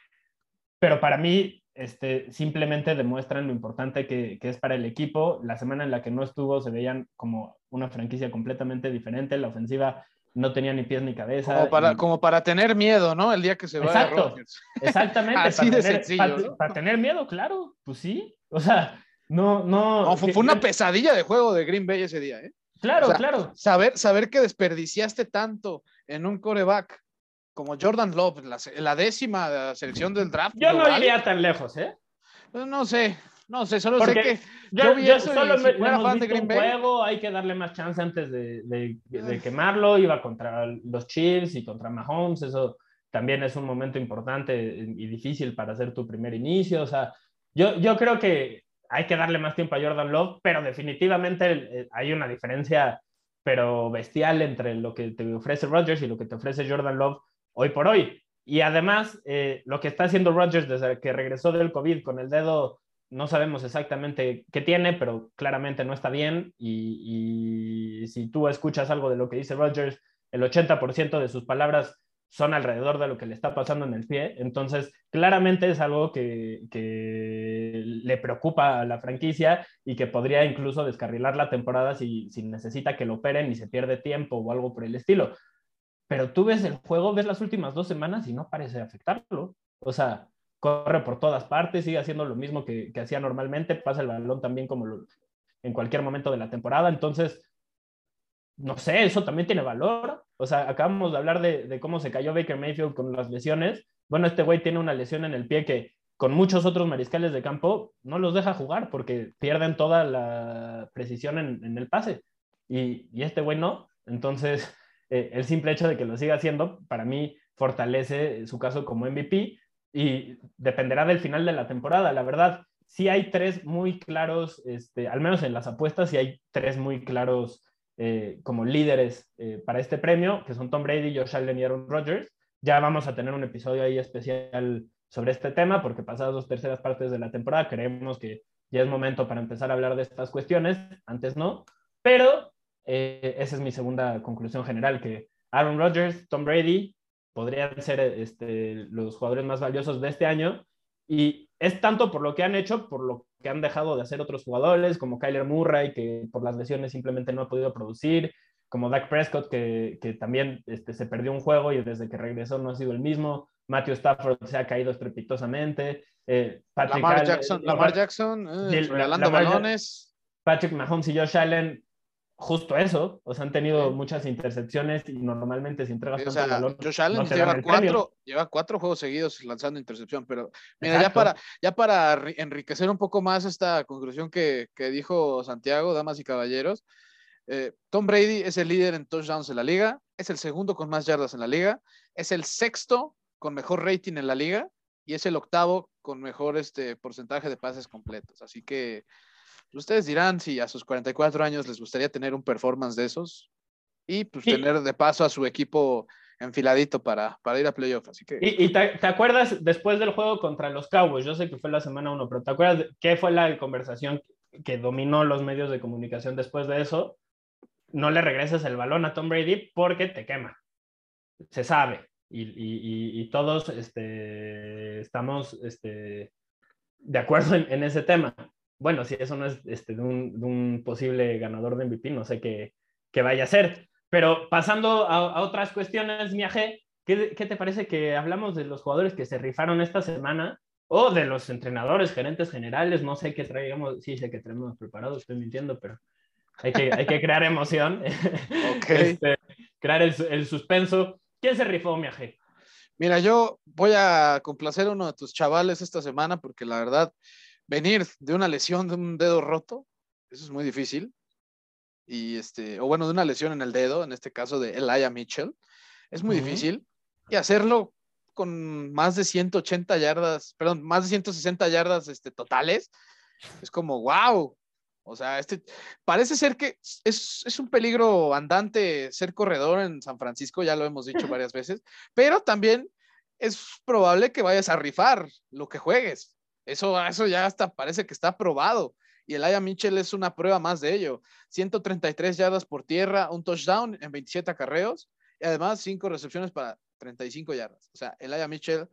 Pero para mí, este, simplemente demuestran lo importante que, que, es para el equipo. La semana en la que no estuvo se veían como una franquicia completamente diferente. La ofensiva no tenía ni pies ni cabeza. Como para, y... como para tener miedo, ¿no? El día que se va Exacto, a Rodgers. Exactamente. Así para de tener, sencillo. Para, ¿no? para, tener miedo, claro. Pues sí. O sea, no, no. no fue, fue, una pesadilla de juego de Green Bay ese día, ¿eh? Claro, o sea, claro. Saber, saber que desperdiciaste tanto en un coreback como Jordan Love, la, la décima de la selección del draft. Yo global. no iría tan lejos, ¿eh? No sé, no sé, solo Porque sé que yo, yo, vi yo eso solo y me, si fuera fan de un Green Bay. juego, hay que darle más chance antes de, de, de, quemarlo. Iba contra los Chiefs y contra Mahomes, eso también es un momento importante y difícil para hacer tu primer inicio. O sea, yo, yo creo que hay que darle más tiempo a Jordan Love, pero definitivamente eh, hay una diferencia, pero bestial entre lo que te ofrece Rodgers y lo que te ofrece Jordan Love hoy por hoy. Y además, eh, lo que está haciendo Rodgers desde que regresó del COVID con el dedo no sabemos exactamente qué tiene, pero claramente no está bien. Y, si tú escuchas algo de lo que dice Rogers, el 80% de sus palabras son alrededor de lo que le está pasando en el pie. Entonces, claramente es algo que, le preocupa a la franquicia y que podría incluso descarrilar la temporada si, si necesita que lo operen y se pierde tiempo o algo por el estilo. Pero tú ves el juego, ves las últimas dos semanas y no parece afectarlo. O sea, corre por todas partes, sigue haciendo lo mismo que, hacía normalmente, pasa el balón también como en cualquier momento de la temporada. Entonces, no sé, eso también tiene valor. O sea, acabamos de hablar de, cómo se cayó Baker Mayfield con las lesiones. Bueno, este güey tiene una lesión en el pie que con muchos otros mariscales de campo no los deja jugar porque pierden toda la precisión en, el pase. Y, este güey no. Entonces, eh, el simple hecho de que lo siga haciendo, para mí, fortalece su caso como MVP y dependerá del final de la temporada. La verdad, sí hay tres muy claros, este, al menos en las apuestas, sí hay tres muy claros eh, como líderes eh, para este premio, que son Tom Brady, Josh Allen y Aaron Rodgers. Ya vamos a tener un episodio ahí especial sobre este tema, porque pasadas dos terceras partes de la temporada creemos que ya es momento para empezar a hablar de estas cuestiones, antes no, pero eh, esa es mi segunda conclusión general, que Aaron Rodgers, Tom Brady podrían ser este, los jugadores más valiosos de este año. Y es tanto por lo que han hecho, por lo que han dejado de hacer otros jugadores, como Kyler Murray, que por las lesiones simplemente no ha podido producir, como Dak Prescott, que, que también este, se perdió un juego y desde que regresó no ha sido el mismo. Matthew Stafford se ha caído estrepitosamente. Eh, Patrick Lamar Jackson, Lamar Jackson eh, regalando balones. Patrick Mahomes y Josh Allen justo eso, o sea, han tenido muchas intercepciones y normalmente si entregas tanto el balón, Josh Allen lleva cuatro, lleva cuatro juegos seguidos lanzando intercepción, pero mira, ya para, ya para enriquecer un poco más esta conclusión que, que dijo Santiago, damas y caballeros, eh, Tom Brady es el líder en touchdowns en la liga, es el segundo con más yardas en la liga, es el sexto con mejor rating en la liga y es el octavo con mejor este, porcentaje de pases completos. Así que Ustedes dirán si a sus 44 años les gustaría tener un performance de esos y pues tener de paso a su equipo enfiladito para, para ir a playoff. Así que... ¿Y, te, acuerdas después del juego contra los Cowboys? Yo sé que fue la semana uno, pero ¿te acuerdas qué fue la conversación que dominó los medios de comunicación después de eso? No le regreses el balón a Tom Brady porque te quema. Se sabe. Y, todos este, estamos este, de acuerdo en, en ese tema bueno, si eso no es este, de, un, posible ganador de MVP, no sé qué, vaya a ser. Pero pasando a, otras cuestiones, Miaje, ¿qué, ¿qué, te parece que hablamos de los jugadores que se rifaron esta semana? O de los entrenadores, gerentes generales, no sé qué traigamos, sí sé que tenemos preparado, estoy mintiendo, pero hay que, hay que crear emoción, este, crear el, el, suspenso. ¿Quién se rifó, Miaje? Mira, yo voy a complacer a uno de tus chavales esta semana porque la verdad venir de una lesión de un dedo roto, eso es muy difícil. Y este, o bueno, de una lesión en el dedo, en este caso de Elijah Mitchell, es muy difícil. Y hacerlo con más de 180 yardas, perdón, más de 160 yardas este, totales, es como, wow. O sea, este, parece ser que es, es un peligro andante ser corredor en San Francisco, ya lo hemos dicho varias veces, pero también es probable que vayas a rifar lo que juegues. Eso, eso ya hasta parece que está probado. Y el Aya Mitchell es una prueba más de ello. 133 yardas por tierra, un touchdown en 27 acarreos y además 5 recepciones para 35 yardas. O sea, el Aya Mitchell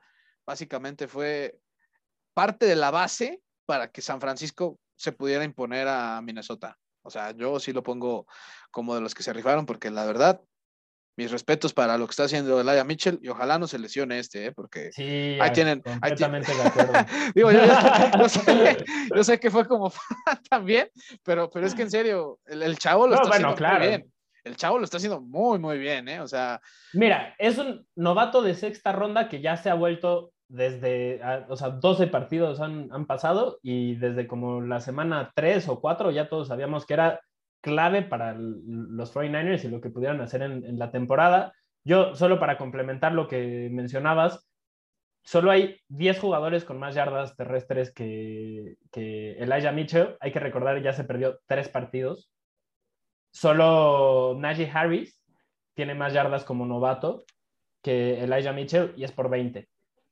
básicamente fue parte de la base para que San Francisco se pudiera imponer a Minnesota. O sea, yo sí lo pongo como de los que se rifaron porque la verdad mis respetos para lo que está haciendo Elijah Mitchell y ojalá no se lesione este, ¿eh? porque sí, ahí tienen. Completamente de acuerdo. Digo, yo, sé, que fue como también, pero, pero es que en serio, el, chavo lo está haciendo muy bien. El chavo lo está haciendo muy, muy bien, ¿eh? O sea. Mira, es un novato de sexta ronda que ya se ha vuelto desde, o sea, 12 partidos han, han pasado y desde como la semana 3 o 4 ya todos sabíamos que era clave para los 49ers y lo que pudieran hacer en, la temporada. Yo, solo para complementar lo que mencionabas, solo hay 10 jugadores con más yardas terrestres que, que Elijah Mitchell. Hay que recordar, ya se perdió tres partidos. Solo Najee Harris tiene más yardas como novato que Elijah Mitchell y es por 20.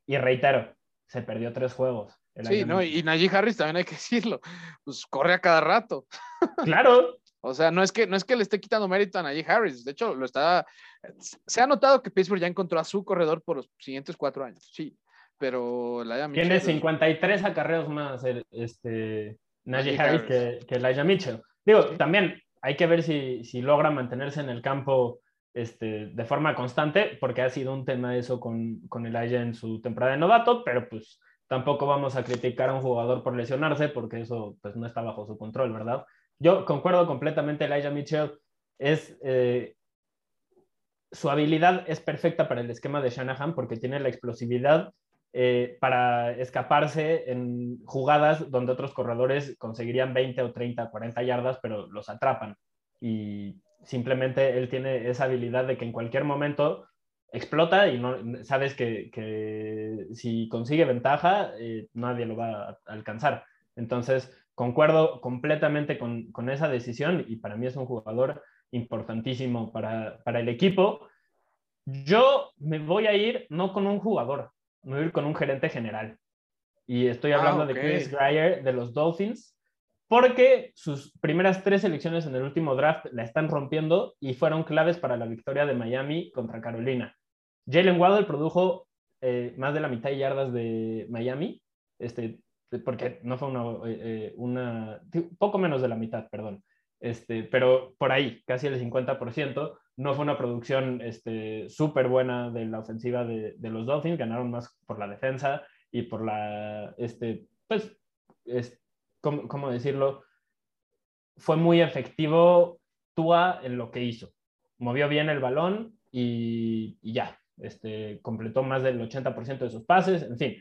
Y reitero, se perdió tres juegos. Sí, no, y Najee Harris también hay que decirlo, pues corre a cada rato. Claro. O sea, no es, que, no es que le esté quitando mérito a Najee Harris, de hecho, lo está. Se ha notado que Pittsburgh ya encontró a su corredor por los siguientes cuatro años, sí, pero la Tiene 53 acarreos más este, Najee, Harris, que, que Elijah Mitchell. Digo, también hay que ver si, si logra mantenerse en el campo este, de forma constante, porque ha sido un tema eso con, con Elijah en su temporada de novato, pero pues tampoco vamos a criticar a un jugador por lesionarse, porque eso pues no está bajo su control, ¿verdad? Yo concuerdo completamente, Elijah Mitchell es... Eh, su habilidad es perfecta para el esquema de Shanahan porque tiene la explosividad eh, para escaparse en jugadas donde otros corredores conseguirían 20 o 30, 40 yardas, pero los atrapan. Y simplemente él tiene esa habilidad de que en cualquier momento explota y no, sabes que, si consigue ventaja, eh, nadie lo va a alcanzar. Entonces, concuerdo completamente con, esa decisión y para mí es un jugador importantísimo para, el equipo. Yo me voy a ir no con un jugador, me voy a ir con un gerente general. Y estoy hablando ah, de Chris Greyer de los Dolphins porque sus primeras tres elecciones en el último draft la están rompiendo y fueron claves para la victoria de Miami contra Carolina. Jalen Waddle produjo eh, más de la mitad de yardas de Miami, este, porque no fue una, eh, una, poco menos de la mitad, perdón, este, pero por ahí, casi el 50%, no fue una producción súper este, buena de la ofensiva de, de, los Dolphins, ganaron más por la defensa y por la, este, pues, ¿cómo, decirlo? Fue muy efectivo Tua en lo que hizo. Movió bien el balón y, ya, este, completó más del 80% de sus pases, en fin.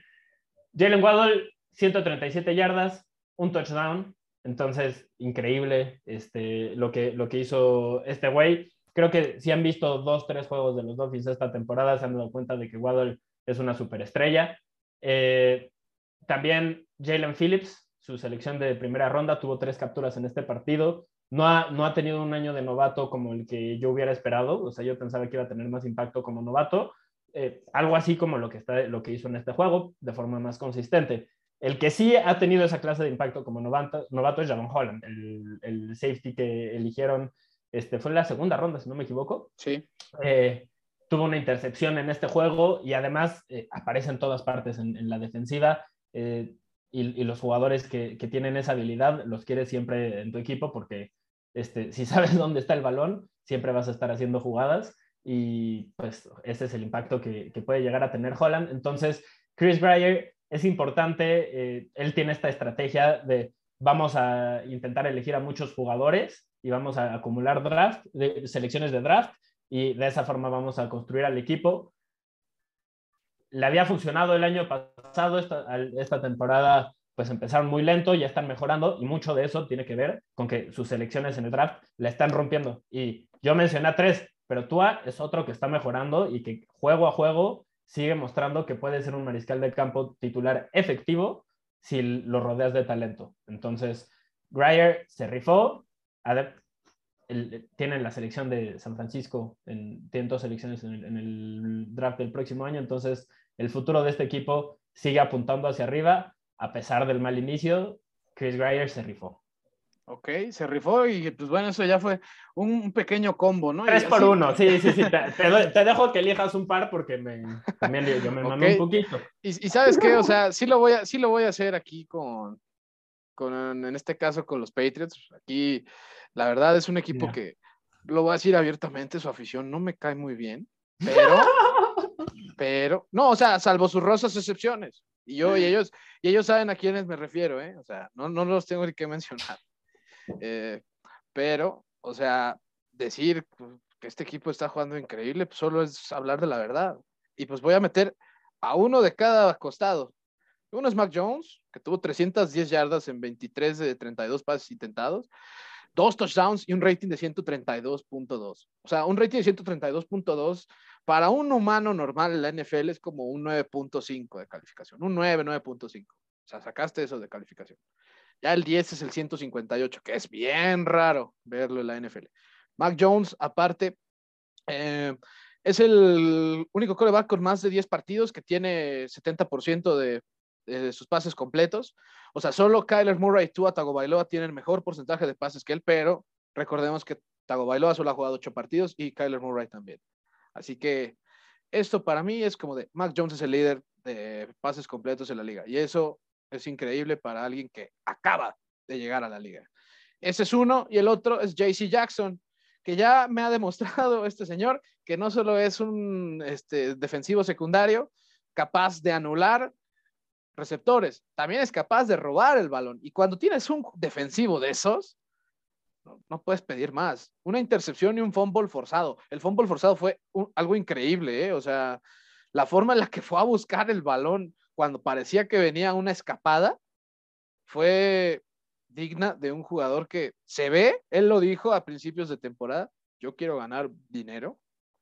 Jalen Waddle, 137 yardas, un touchdown, entonces increíble este, lo, que, lo que hizo este güey. Creo que si han visto dos, tres juegos de los Dolphins esta temporada, se han dado cuenta de que Waddle es una superestrella. Eh, también Jalen Phillips, su selección de primera ronda, tuvo tres capturas en este partido. No ha, no ha tenido un año de novato como el que yo hubiera esperado, o sea, yo pensaba que iba a tener más impacto como novato, eh, algo así como lo que, está, lo que hizo en este juego, de forma más consistente. El que sí ha tenido esa clase de impacto como novato, novato es Javon Holland, el, el, safety que eligieron, este, fue en la segunda ronda, si no me equivoco. Sí. Eh, tuvo una intercepción en este juego y además eh, aparece en todas partes en, en la defensiva y, los jugadores que, tienen esa habilidad los quieres siempre en tu equipo porque este, si sabes dónde está el balón, siempre vas a estar haciendo jugadas y pues ese es el impacto que, puede llegar a tener Holland. Entonces, Chris Breyer es importante, eh, él tiene esta estrategia de vamos a intentar elegir a muchos jugadores y vamos a acumular draft, de, selecciones de draft y de esa forma vamos a construir al equipo le había funcionado el año pasado, esta, temporada pues empezaron muy lento, ya están mejorando y mucho de eso tiene que ver con que sus selecciones en el draft la están rompiendo. Y yo mencioné a tres, pero Tua es otro que está mejorando y que juego a juego sigue mostrando que puede ser un mariscal de campo titular efectivo si lo rodeas de talento. Entonces, Greyer se rifó, tienen la selección de San Francisco, en, tienen dos selecciones en el, draft del próximo año, entonces el futuro de este equipo sigue apuntando hacia arriba, a pesar del mal inicio, Chris Greyer se rifó. Ok, se rifó y pues bueno, eso ya fue un pequeño combo, ¿no? Tres por uno, sí, sí, sí. Te, dejo que elijas un par porque me, también yo me okay. un poquito. Y, sabes qué, o sea, sí lo voy a, sí lo voy a hacer aquí con, con, en este caso con los Patriots. Aquí la verdad es un equipo que, lo voy a decir abiertamente, su afición no me cae muy bien, pero, pero, no, o sea, salvo sus rosas excepciones. Y yo y ellos, y ellos saben a quiénes me refiero, ¿eh? O sea, no, no los tengo ni que mencionar. Eh, pero, o sea, decir que este equipo está jugando increíble, pues solo es hablar de la verdad. Y pues voy a meter a uno de cada costado. Uno es Mac Jones, que tuvo 310 yardas en 23 de 32 pases intentados dos touchdowns y un rating de 132.2. O sea, un rating de 132.2 para un humano normal en la NFL es como un 9.5 de calificación, un 9, 9.5. O sea, sacaste eso de calificación. Ya el 10 es el 158, que es bien raro verlo en la NFL. Mac Jones, aparte, eh, es el único coreback con más de 10 partidos que tiene 70% de, eh, sus pases completos. O sea, solo Kyler Murray y Tua Tagovailoa tienen mejor porcentaje de pases que él, pero recordemos que Tagovailoa solo ha jugado ocho partidos y Kyler Murray también. Así que esto para mí es como de Mac Jones es el líder de pases completos en la liga y eso es increíble para alguien que acaba de llegar a la liga. Ese es uno y el otro es JC Jackson, que ya me ha demostrado este señor que no solo es un este, defensivo secundario capaz de anular receptores, también es capaz de robar el balón. Y cuando tienes un defensivo de esos, no, puedes pedir más. Una intercepción y un fumble forzado. El fumble forzado fue algo increíble, ¿eh? O sea, la forma en la que fue a buscar el balón cuando parecía que venía una escapada fue digna de un jugador que se ve, él lo dijo a principios de temporada, yo quiero ganar dinero,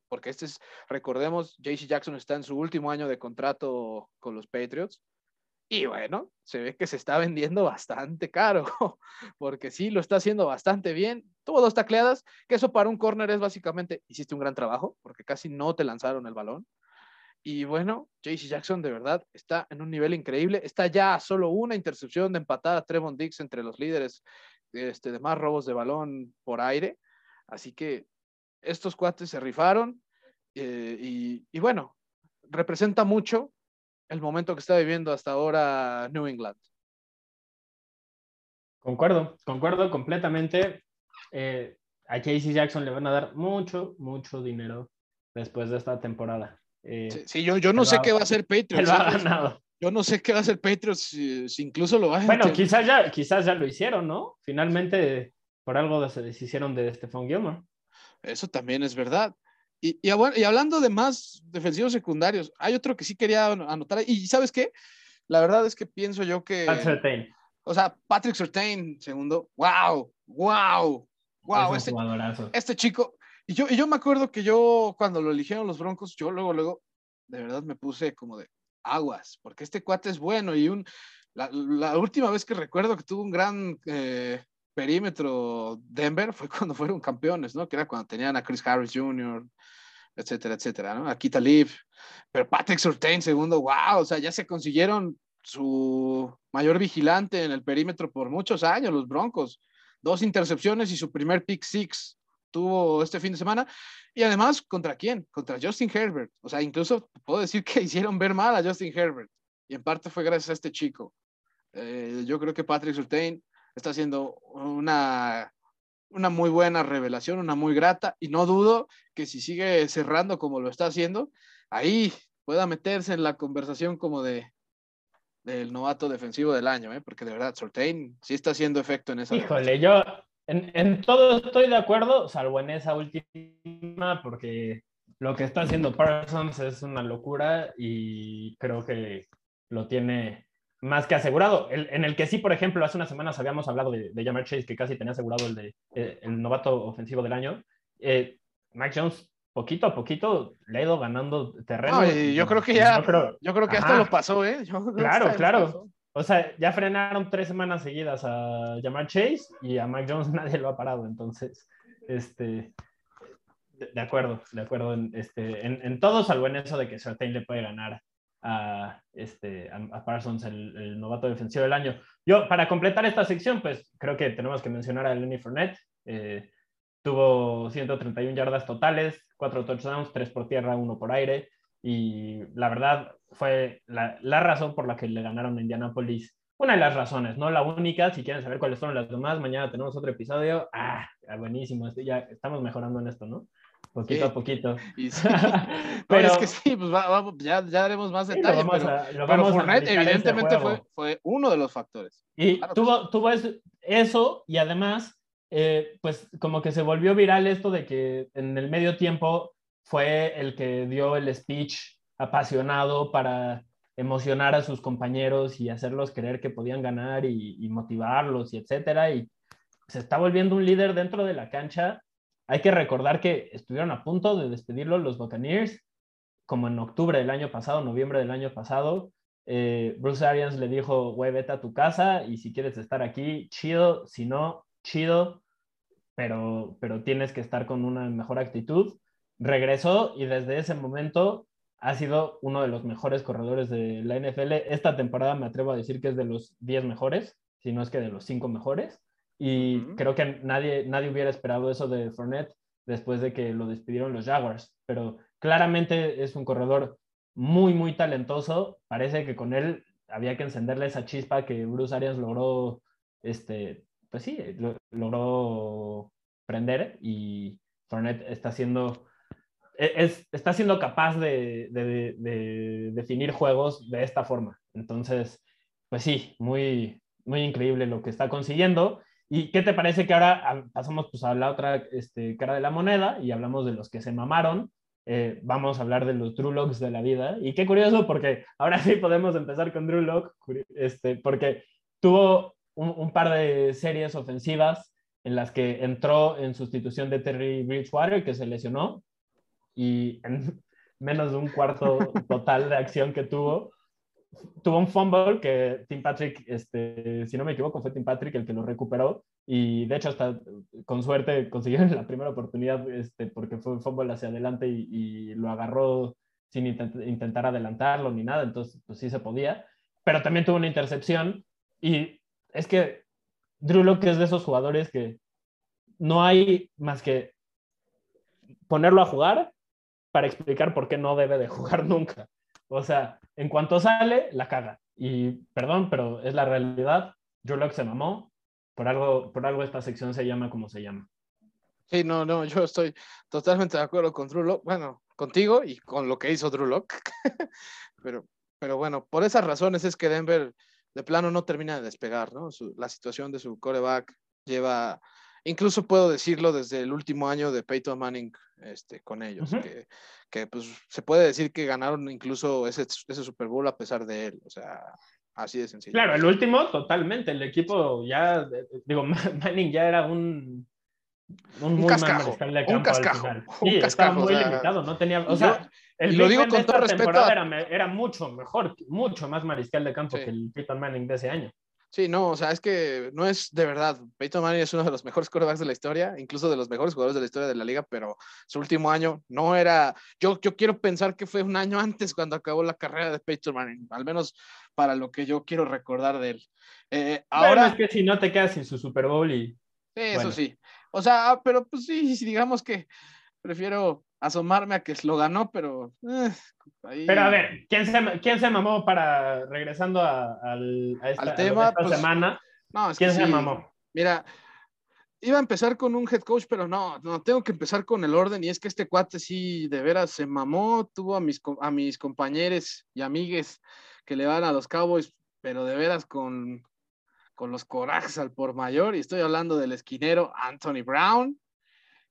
porque este es, recordemos, JC Jackson está en su último año de contrato con los Patriots. Y bueno, se ve que se está vendiendo bastante caro, porque sí, lo está haciendo bastante bien. Tuvo dos tacleadas, que eso para un corner es básicamente, hiciste un gran trabajo, porque casi no te lanzaron el balón. Y bueno, JC Jackson de verdad está en un nivel increíble. Está ya solo una intercepción de empatar a Trevon Dix entre los líderes este, de más robos de balón por aire. Así que estos cuates se rifaron eh, y, bueno, representa mucho el momento que está viviendo hasta ahora New England. Concuerdo, concuerdo completamente. Eh, a Casey Jackson le van a dar mucho, mucho dinero después de esta temporada. Eh, sí, yo, yo no sé qué va a hacer Patriots. Yo no sé qué va a hacer Patriots si, incluso lo va a Bueno, quizás ya, quizás ya lo hicieron, ¿no? Finalmente, por algo se deshicieron de Stephon Gilmore. Eso también es verdad. Y, y, hablando de más defensivos secundarios, hay otro que sí quería anotar. Y ¿sabes qué? La verdad es que pienso yo que... Patrick O sea, Patrick Surtain, segundo. ¡Wow! ¡Wow! ¡Wow! Este, este, chico... Y yo, y yo me acuerdo que yo, cuando lo eligieron los Broncos, yo luego, luego, de verdad me puse como de aguas, porque este cuate es bueno y un... La, última vez que recuerdo que tuvo un gran eh, perímetro Denver fue cuando fueron campeones, ¿no? Que era cuando tenían a Chris Harris Jr., etcétera, etcétera, ¿no? A Kita Leaf, pero Patrick Surtain, segundo, wow, o sea, ya se consiguieron su mayor vigilante en el perímetro por muchos años, los Broncos. Dos intercepciones y su primer pick six tuvo este fin de semana. Y además, ¿contra quién? Contra Justin Herbert. O sea, incluso puedo decir que hicieron ver mal a Justin Herbert. Y en parte fue gracias a este chico. Eh, yo creo que Patrick Surtain está haciendo una, una muy buena revelación, una muy grata, y no dudo que si sigue cerrando como lo está haciendo, ahí pueda meterse en la conversación como de del novato defensivo del año, ¿eh? porque de verdad, Sortain sí está haciendo efecto en esa. Híjole, yo en, en, todo estoy de acuerdo, salvo en esa última, porque lo que está haciendo Parsons es una locura y creo que lo tiene más que asegurado. en el que sí, por ejemplo, hace unas semanas habíamos hablado de, de Jamar Chase, que casi tenía asegurado el, de, eh, el novato ofensivo del año. Eh, Mike Jones, poquito a poquito, le ha ido ganando terreno. yo creo que ya, yo creo que hasta lo pasó, ¿eh? claro, claro. O sea, ya frenaron tres semanas seguidas a Jamar Chase y a Mike Jones nadie lo ha parado. Entonces, este, de, acuerdo, de acuerdo en, este, en, en, todo, salvo en eso de que Certain le puede ganar a, este, a, Parsons, el, novato defensivo del año. Yo, para completar esta sección, pues creo que tenemos que mencionar a Lenny Fournette. Eh, tuvo 131 yardas totales, 4 touchdowns, 3 por tierra, 1 por aire. Y la verdad fue la, la, razón por la que le ganaron a Indianapolis. Una de las razones, no la única. Si quieren saber cuáles fueron las demás, mañana tenemos otro episodio. Ah, buenísimo. Ya estamos mejorando en esto, ¿no? Poquito a poquito. pero es que sí, pues ya, ya, daremos más detalles. pero, Fournette evidentemente fue, fue, uno de los factores. Y tuvo, tuvo eso, y además, eh, pues como que se volvió viral esto de que en el medio tiempo fue el que dio el speech apasionado para emocionar a sus compañeros y hacerlos creer que podían ganar y, y motivarlos y etcétera. Y se está volviendo un líder dentro de la cancha hay que recordar que estuvieron a punto de despedirlo los Buccaneers, como en octubre del año pasado, noviembre del año pasado. Eh, Bruce Arians le dijo, güey, vete a tu casa y si quieres estar aquí, chido, si no, chido, pero, pero tienes que estar con una mejor actitud. Regresó y desde ese momento ha sido uno de los mejores corredores de la NFL. Esta temporada me atrevo a decir que es de los 10 mejores, si no es que de los 5 mejores. Y creo que nadie, nadie hubiera esperado eso de Fournette después de que lo despidieron los Jaguars. Pero claramente es un corredor muy, muy talentoso. Parece que con él había que encenderle esa chispa que Bruce Arians logró, este, pues sí, logró prender y Fournette está siendo, es, está siendo capaz de, de, definir juegos de esta forma. Entonces, pues sí, muy, muy increíble lo que está consiguiendo. ¿Y qué te parece que ahora pasamos pues, a la otra este, cara de la moneda y hablamos de los que se mamaron? Eh, vamos a hablar de los Drew Locks de la vida. Y qué curioso, porque ahora sí podemos empezar con Drew Lock, este, porque tuvo un, par de series ofensivas en las que entró en sustitución de Terry Bridgewater, que se lesionó, y en menos de un cuarto total de acción que tuvo, tuvo un fumble que Tim Patrick, este, si no me equivoco, fue Tim Patrick el que lo recuperó y de hecho hasta con suerte consiguieron la primera oportunidad este, porque fue un fumble hacia adelante y, lo agarró sin intentar adelantarlo ni nada, entonces pues sí se podía, pero también tuvo una intercepción y es que Drew Locke es de esos jugadores que no hay más que ponerlo a jugar para explicar por qué no debe de jugar nunca. O sea, en cuanto sale, la caga. Y perdón, pero es la realidad. Drew Locke se mamó. Por algo, por algo esta sección se llama como se llama. Sí, no, no, yo estoy totalmente de acuerdo con Drew Locke. Bueno, contigo y con lo que hizo Drew Locke. pero, pero bueno, por esas razones es que Denver de plano no termina de despegar, ¿no? la situación de su coreback lleva incluso puedo decirlo desde el último año de Peyton Manning este, con ellos, que, que, pues se puede decir que ganaron incluso ese, ese Super Bowl a pesar de él, o sea, así de sencillo. Claro, el último totalmente, el equipo ya, digo, Manning ya era un... Un, un cascajo, un cascajo, sí, un cascajo, muy limitado, no tenía, o sea, el lo digo con todo respeto. Era, era, mucho mejor, mucho más mariscal de campo que el Peyton Manning de ese año. Sí, no, o sea, es que no es de verdad. Peyton Manning es uno de los mejores quarterbacks de la historia, incluso de los mejores jugadores de la historia de la liga, pero su último año no era. Yo, yo quiero pensar que fue un año antes cuando acabó la carrera de Peyton Manning, al menos para lo que yo quiero recordar de él. Eh, ahora es que si no te quedas sin su Super Bowl y. Eso sí. O sea, pero pues sí, digamos que prefiero asomarme a que lo ganó, pero. Eh, pero a ver, ¿quién se, quién se mamó para regresando a, esta, tema, pues, semana? No, ¿Quién se mamó? Mira, iba a empezar con un head coach, pero no, no, tengo que empezar con el orden. Y es que este cuate sí, de veras, se mamó, tuvo a mis, a mis compañeros y amigues que le van a los Cowboys, pero de veras con, con los corajes al por mayor. Y estoy hablando del esquinero Anthony Brown,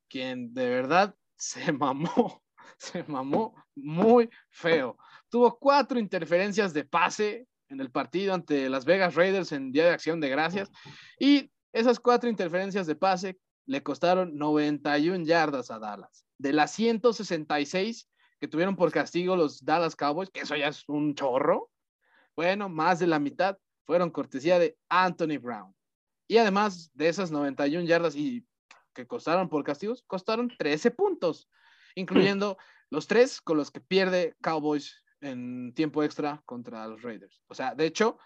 quien de verdad se mamó, se mamó muy feo. Tuvo cuatro interferencias de pase en el partido ante las Vegas Raiders en Día de Acción de Gracias y esas cuatro interferencias de pase le costaron 91 yardas a Dallas. De las 166 que tuvieron por castigo los Dallas Cowboys, que eso ya es un chorro, bueno, más de la mitad fueron cortesía de Anthony Brown. Y además de esas 91 yardas y que costaron por castigos, costaron 13 puntos, incluyendo los tres con los que pierde Cowboys en tiempo extra contra los Raiders. O sea, de hecho,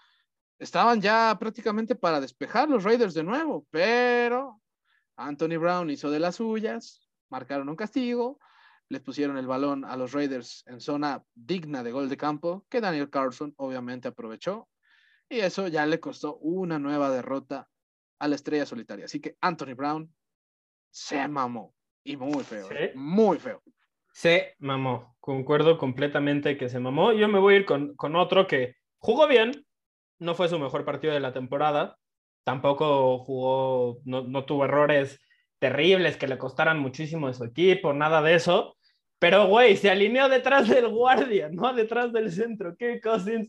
estaban ya prácticamente para despejar los Raiders de nuevo, pero Anthony Brown hizo de las suyas, marcaron un castigo, les pusieron el balón a los Raiders en zona digna de gol de campo, que Daniel Carlson obviamente aprovechó, y eso ya le costó una nueva derrota a la estrella solitaria. Así que Anthony Brown se mamó. Y muy feo. Muy feo. Se mamó. Concuerdo completamente que se mamó. Yo me voy a ir con, con otro que jugó bien. No fue su mejor partido de la temporada. Tampoco jugó, no, no tuvo errores terribles que le costaran muchísimo a su equipo, nada de eso. Pero, güey, se alineó detrás del guardia, no detrás del centro. ¿Qué Cousins?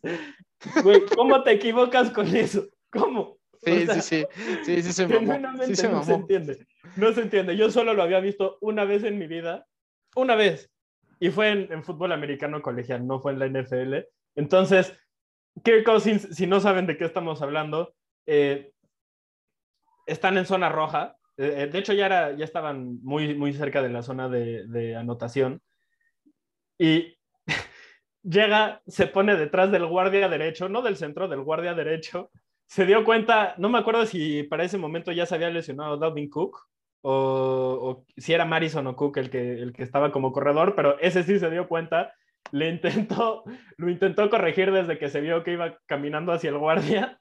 Güey, ¿cómo te equivocas con eso? ¿Cómo? Sí, sí, sí, sí, sí, se mamó. Sí se no se entiende. No se entiende. Yo solo lo había visto una vez en mi vida. Una vez. Y fue en, fútbol americano colegial, no fue en la NFL. Entonces, Kirk Cousins, si no saben de qué estamos hablando, eh, están en zona roja. Eh, eh, de hecho, ya, era, ya estaban muy, muy cerca de la zona de, de anotación. Y llega, se pone detrás del guardia derecho, no del centro, del guardia derecho. Se dio cuenta, no me acuerdo si para ese momento ya se había lesionado Dalvin Cook o, si era Marison o Cook el que, el que estaba como corredor, pero ese sí se dio cuenta. Le intentó, lo intentó corregir desde que se vio que iba caminando hacia el guardia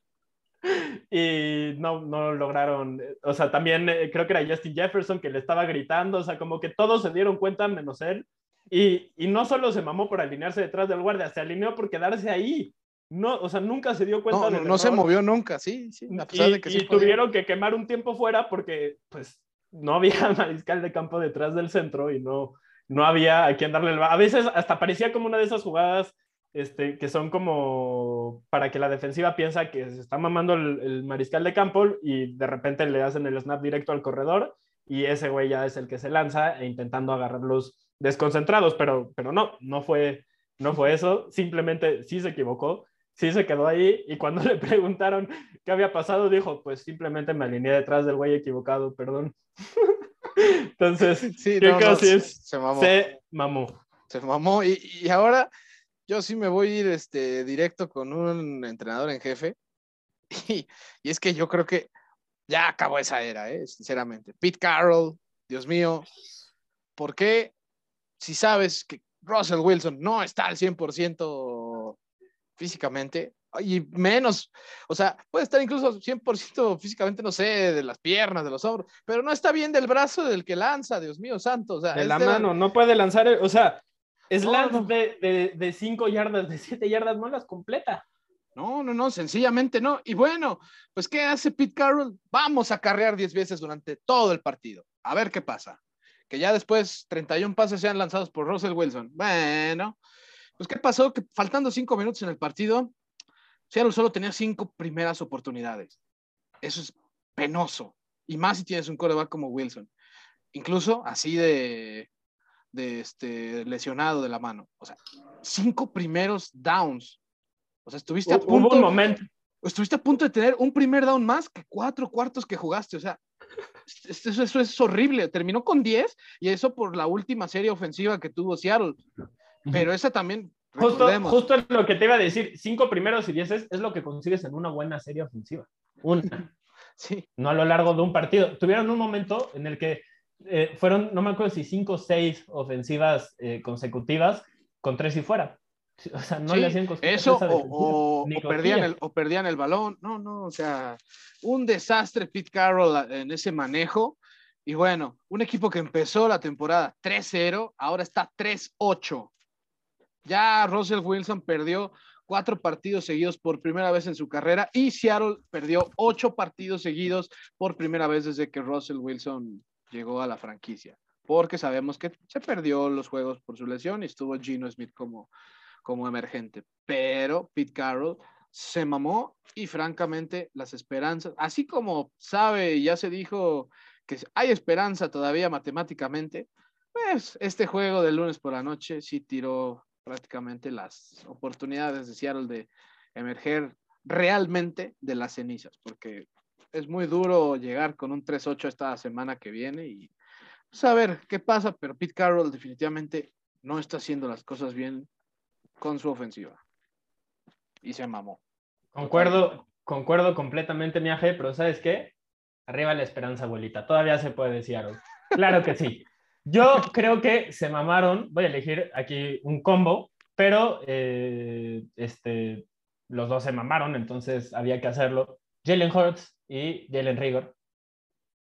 y no, no lograron, o sea, también eh, creo que era Justin Jefferson que le estaba gritando, o sea, como que todos se dieron cuenta menos él. Y, y no solo se mamó por alinearse detrás del guardia, se alineó por quedarse ahí. No, o sea, nunca se dio cuenta. No, no, se movió nunca, sí, sí. A pesar y, de que y tuvieron que quemar un tiempo fuera porque, pues, no había mariscal de campo detrás del centro y no, no había a quien darle el... A veces hasta parecía como una de esas jugadas este, que son como para que la defensiva piensa que se está mamando el, mariscal de campo y de repente le hacen el snap directo al corredor y ese güey ya es el que se lanza e intentando agarrarlos desconcentrados, pero, pero no, no fue, no fue eso, simplemente sí se equivocó, sí se quedó ahí y cuando le preguntaron qué había pasado, dijo, pues simplemente me alineé detrás del güey equivocado, perdón. Entonces, sí, se, mamó. Se mamó. Se mamó y, y ahora yo sí me voy a ir este, directo con un entrenador en jefe. Y, y, es que yo creo que ya acabó esa era, ¿eh? sinceramente. Pete Carroll, Dios mío, ¿por qué si sabes que Russell Wilson no está al 100% físicamente, y menos, o sea, puede estar incluso 100% físicamente, no sé, de las piernas, de los hombros, pero no está bien del brazo del que lanza, Dios mío santo. O sea, de la mano, no puede lanzar, o sea, Slants de 5 yardas, de 7 yardas, no las completa. No, no, no, sencillamente no. Y bueno, pues ¿qué hace Pete Carroll? Vamos a carrear 10 veces durante todo el partido. A ver qué pasa. Que ya después 31 pases sean lanzados por Russell Wilson. Bueno, pues ¿qué pasó? Que faltando 5 minutos en el partido, Seattle solo tenía 5 primeras oportunidades. Eso es penoso. Y más si tienes un coreback como Wilson. Incluso así de de este, lesionado de la mano. O sea, cinco primeros downs. O sea, estuviste a punto. un momento. Estuviste a punto de tener un primer down más que cuatro cuartos que jugaste. O sea, eso, eso es horrible. Terminó con 10 y eso por la última serie ofensiva que tuvo Seattle. Pero esa también. Justo, justo lo que te iba a decir, cinco primeros y diez es lo que consigues en una buena serie ofensiva. Una. Sí. No a lo largo de un partido. Tuvieron un momento en el que eh, fueron, no me acuerdo si cinco o seis ofensivas eh, consecutivas con tres y fuera. O sea, no le hacían Eso o, perdían el, o perdían el balón. No, no, o sea, un desastre Pete Carroll en ese manejo. Y bueno, un equipo que empezó la temporada 3-0, ahora está 3-8. Ya Russell Wilson perdió cuatro partidos seguidos por primera vez en su carrera y Seattle perdió ocho partidos seguidos por primera vez desde que Russell Wilson llegó a la franquicia, porque sabemos que se perdió los juegos por su lesión y estuvo Gino Smith como, como emergente, pero Pete Carroll se mamó y francamente las esperanzas, así como sabe ya se dijo que hay esperanza todavía matemáticamente, pues este juego del lunes por la noche sí tiró prácticamente las oportunidades de Seattle de emerger realmente de las cenizas, porque es muy duro llegar con un 3-8 esta semana que viene y saber pues, qué pasa, pero Pete Carroll definitivamente no está haciendo las cosas bien con su ofensiva. Y se mamó. Concuerdo, concuerdo completamente, Miaje, pero ¿sabes qué? Arriba la esperanza, abuelita. Todavía se puede decir Claro que sí. Yo creo que se mamaron. Voy a elegir aquí un combo, pero eh, este, los dos se mamaron, entonces había que hacerlo. Jalen Hurts y Jalen Rigor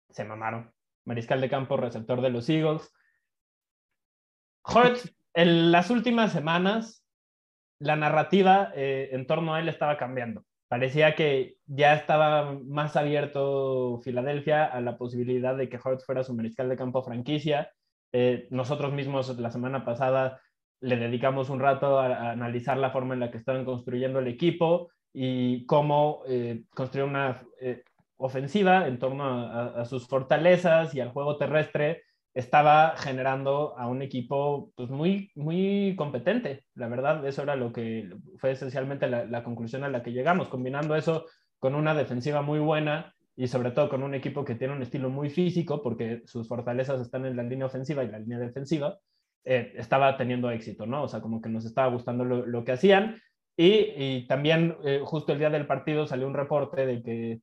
se mamaron. Mariscal de campo, receptor de los Eagles. Hurts, en las últimas semanas, la narrativa eh, en torno a él estaba cambiando. Parecía que ya estaba más abierto Filadelfia a la posibilidad de que Hurts fuera su mariscal de campo franquicia. Eh, nosotros mismos la semana pasada le dedicamos un rato a, analizar la forma en la que estaban construyendo el equipo y cómo eh, construir una eh, ofensiva en torno a, sus fortalezas y al juego terrestre estaba generando a un equipo pues, muy, muy competente. La verdad, eso era lo que fue esencialmente la, la, conclusión a la que llegamos, combinando eso con una defensiva muy buena y sobre todo con un equipo que tiene un estilo muy físico porque sus fortalezas están en la línea ofensiva y la línea defensiva. eh, estaba teniendo éxito, ¿no? O sea, como que nos estaba gustando lo, que hacían. Y, también eh, justo el día del partido salió un reporte de que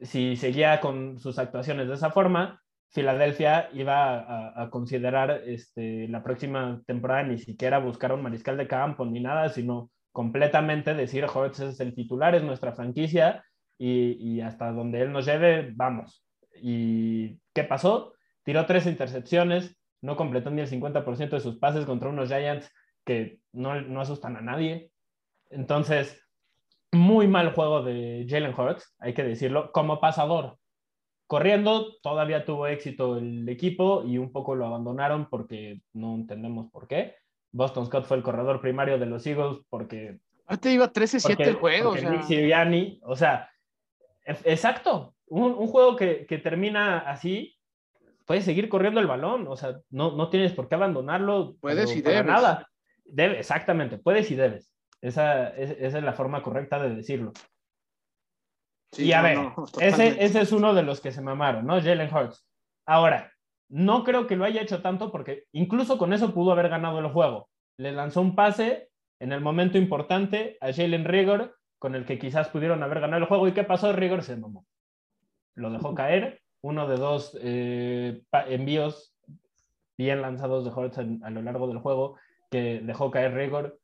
si seguía con sus actuaciones de esa forma, Filadelfia iba a, considerar este, la próxima temporada ni siquiera buscar un mariscal de campo ni nada, sino completamente decir, Hurts es el titular, es nuestra franquicia y, y, hasta donde él nos lleve, vamos. ¿Y qué pasó? Tiró tres intercepciones, no completó ni el 50% de sus pases contra unos Giants que no, no asustan a nadie. Entonces, muy mal juego de Jalen Hurts, hay que decirlo, como pasador. Corriendo, todavía tuvo éxito el equipo y un poco lo abandonaron porque no entendemos por qué. Boston Scott fue el corredor primario de los Eagles porque... Ahorita iba 13-7 el juego. o sea... o sea, exacto. Un, un juego que, que, termina así, puedes seguir corriendo el balón. O sea, no, no tienes por qué abandonarlo. Puedes y debes. Nada. Debe, exactamente, puedes y debes. Esa, esa es la forma correcta de decirlo. y a ver, ese, ese es uno de los que se mamaron, ¿no? Jalen Hurts. Ahora, no creo que lo haya hecho tanto porque incluso con eso pudo haber ganado el juego. Le lanzó un pase en el momento importante a Jalen Rigor, con el que quizás pudieron haber ganado el juego. ¿Y qué pasó? Rigor se mamó. Lo dejó caer. Uno de dos eh, envíos bien lanzados de Hurts a lo largo del juego que dejó caer Rigor.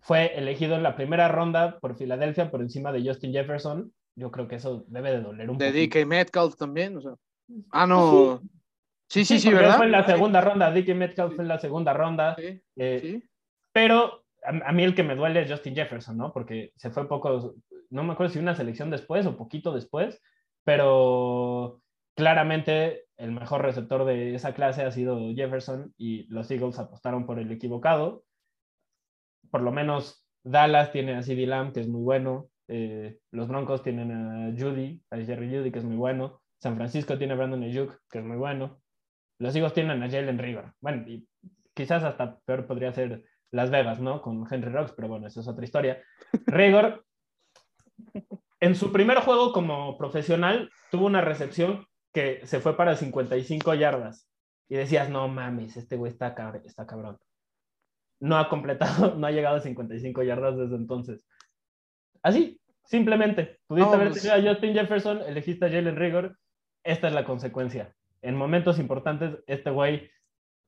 Fue elegido en la primera ronda por Filadelfia por encima de Justin Jefferson. Yo creo que eso debe de doler un poco. De DK Metcalf también. Ah, no. Sí, sí, sí, ¿verdad? Fue en la segunda ronda, Dickie Metcalf fue en la segunda ronda. Sí, eh, Pero a, mí el que me duele es Justin Jefferson, ¿no? Porque se fue poco, no me acuerdo si una selección después o poquito después, pero claramente el mejor receptor de esa clase ha sido Jefferson y los Eagles apostaron por el equivocado. Por lo menos Dallas tiene a CD Lamb, que es muy bueno. Eh, los Broncos tienen a Judy, a Jerry Judy, que es muy bueno. San Francisco tiene a Brandon Ayuk, que es muy bueno. Los Eagles tienen a Jalen Rigor. Bueno, y quizás hasta peor podría ser Las Vegas, ¿no? Con Henry Rocks, pero bueno, eso es otra historia. Rigor, en su primer juego como profesional, tuvo una recepción que se fue para 55 yardas. Y decías, no mames, este güey está, está cabrón. No ha completado, no ha llegado a 55 yardas desde entonces. Así, simplemente. Pudiste haber pues tenido a Justin Jefferson, elegiste a Jalen Rigor. Esta es la consecuencia en momentos importantes este güey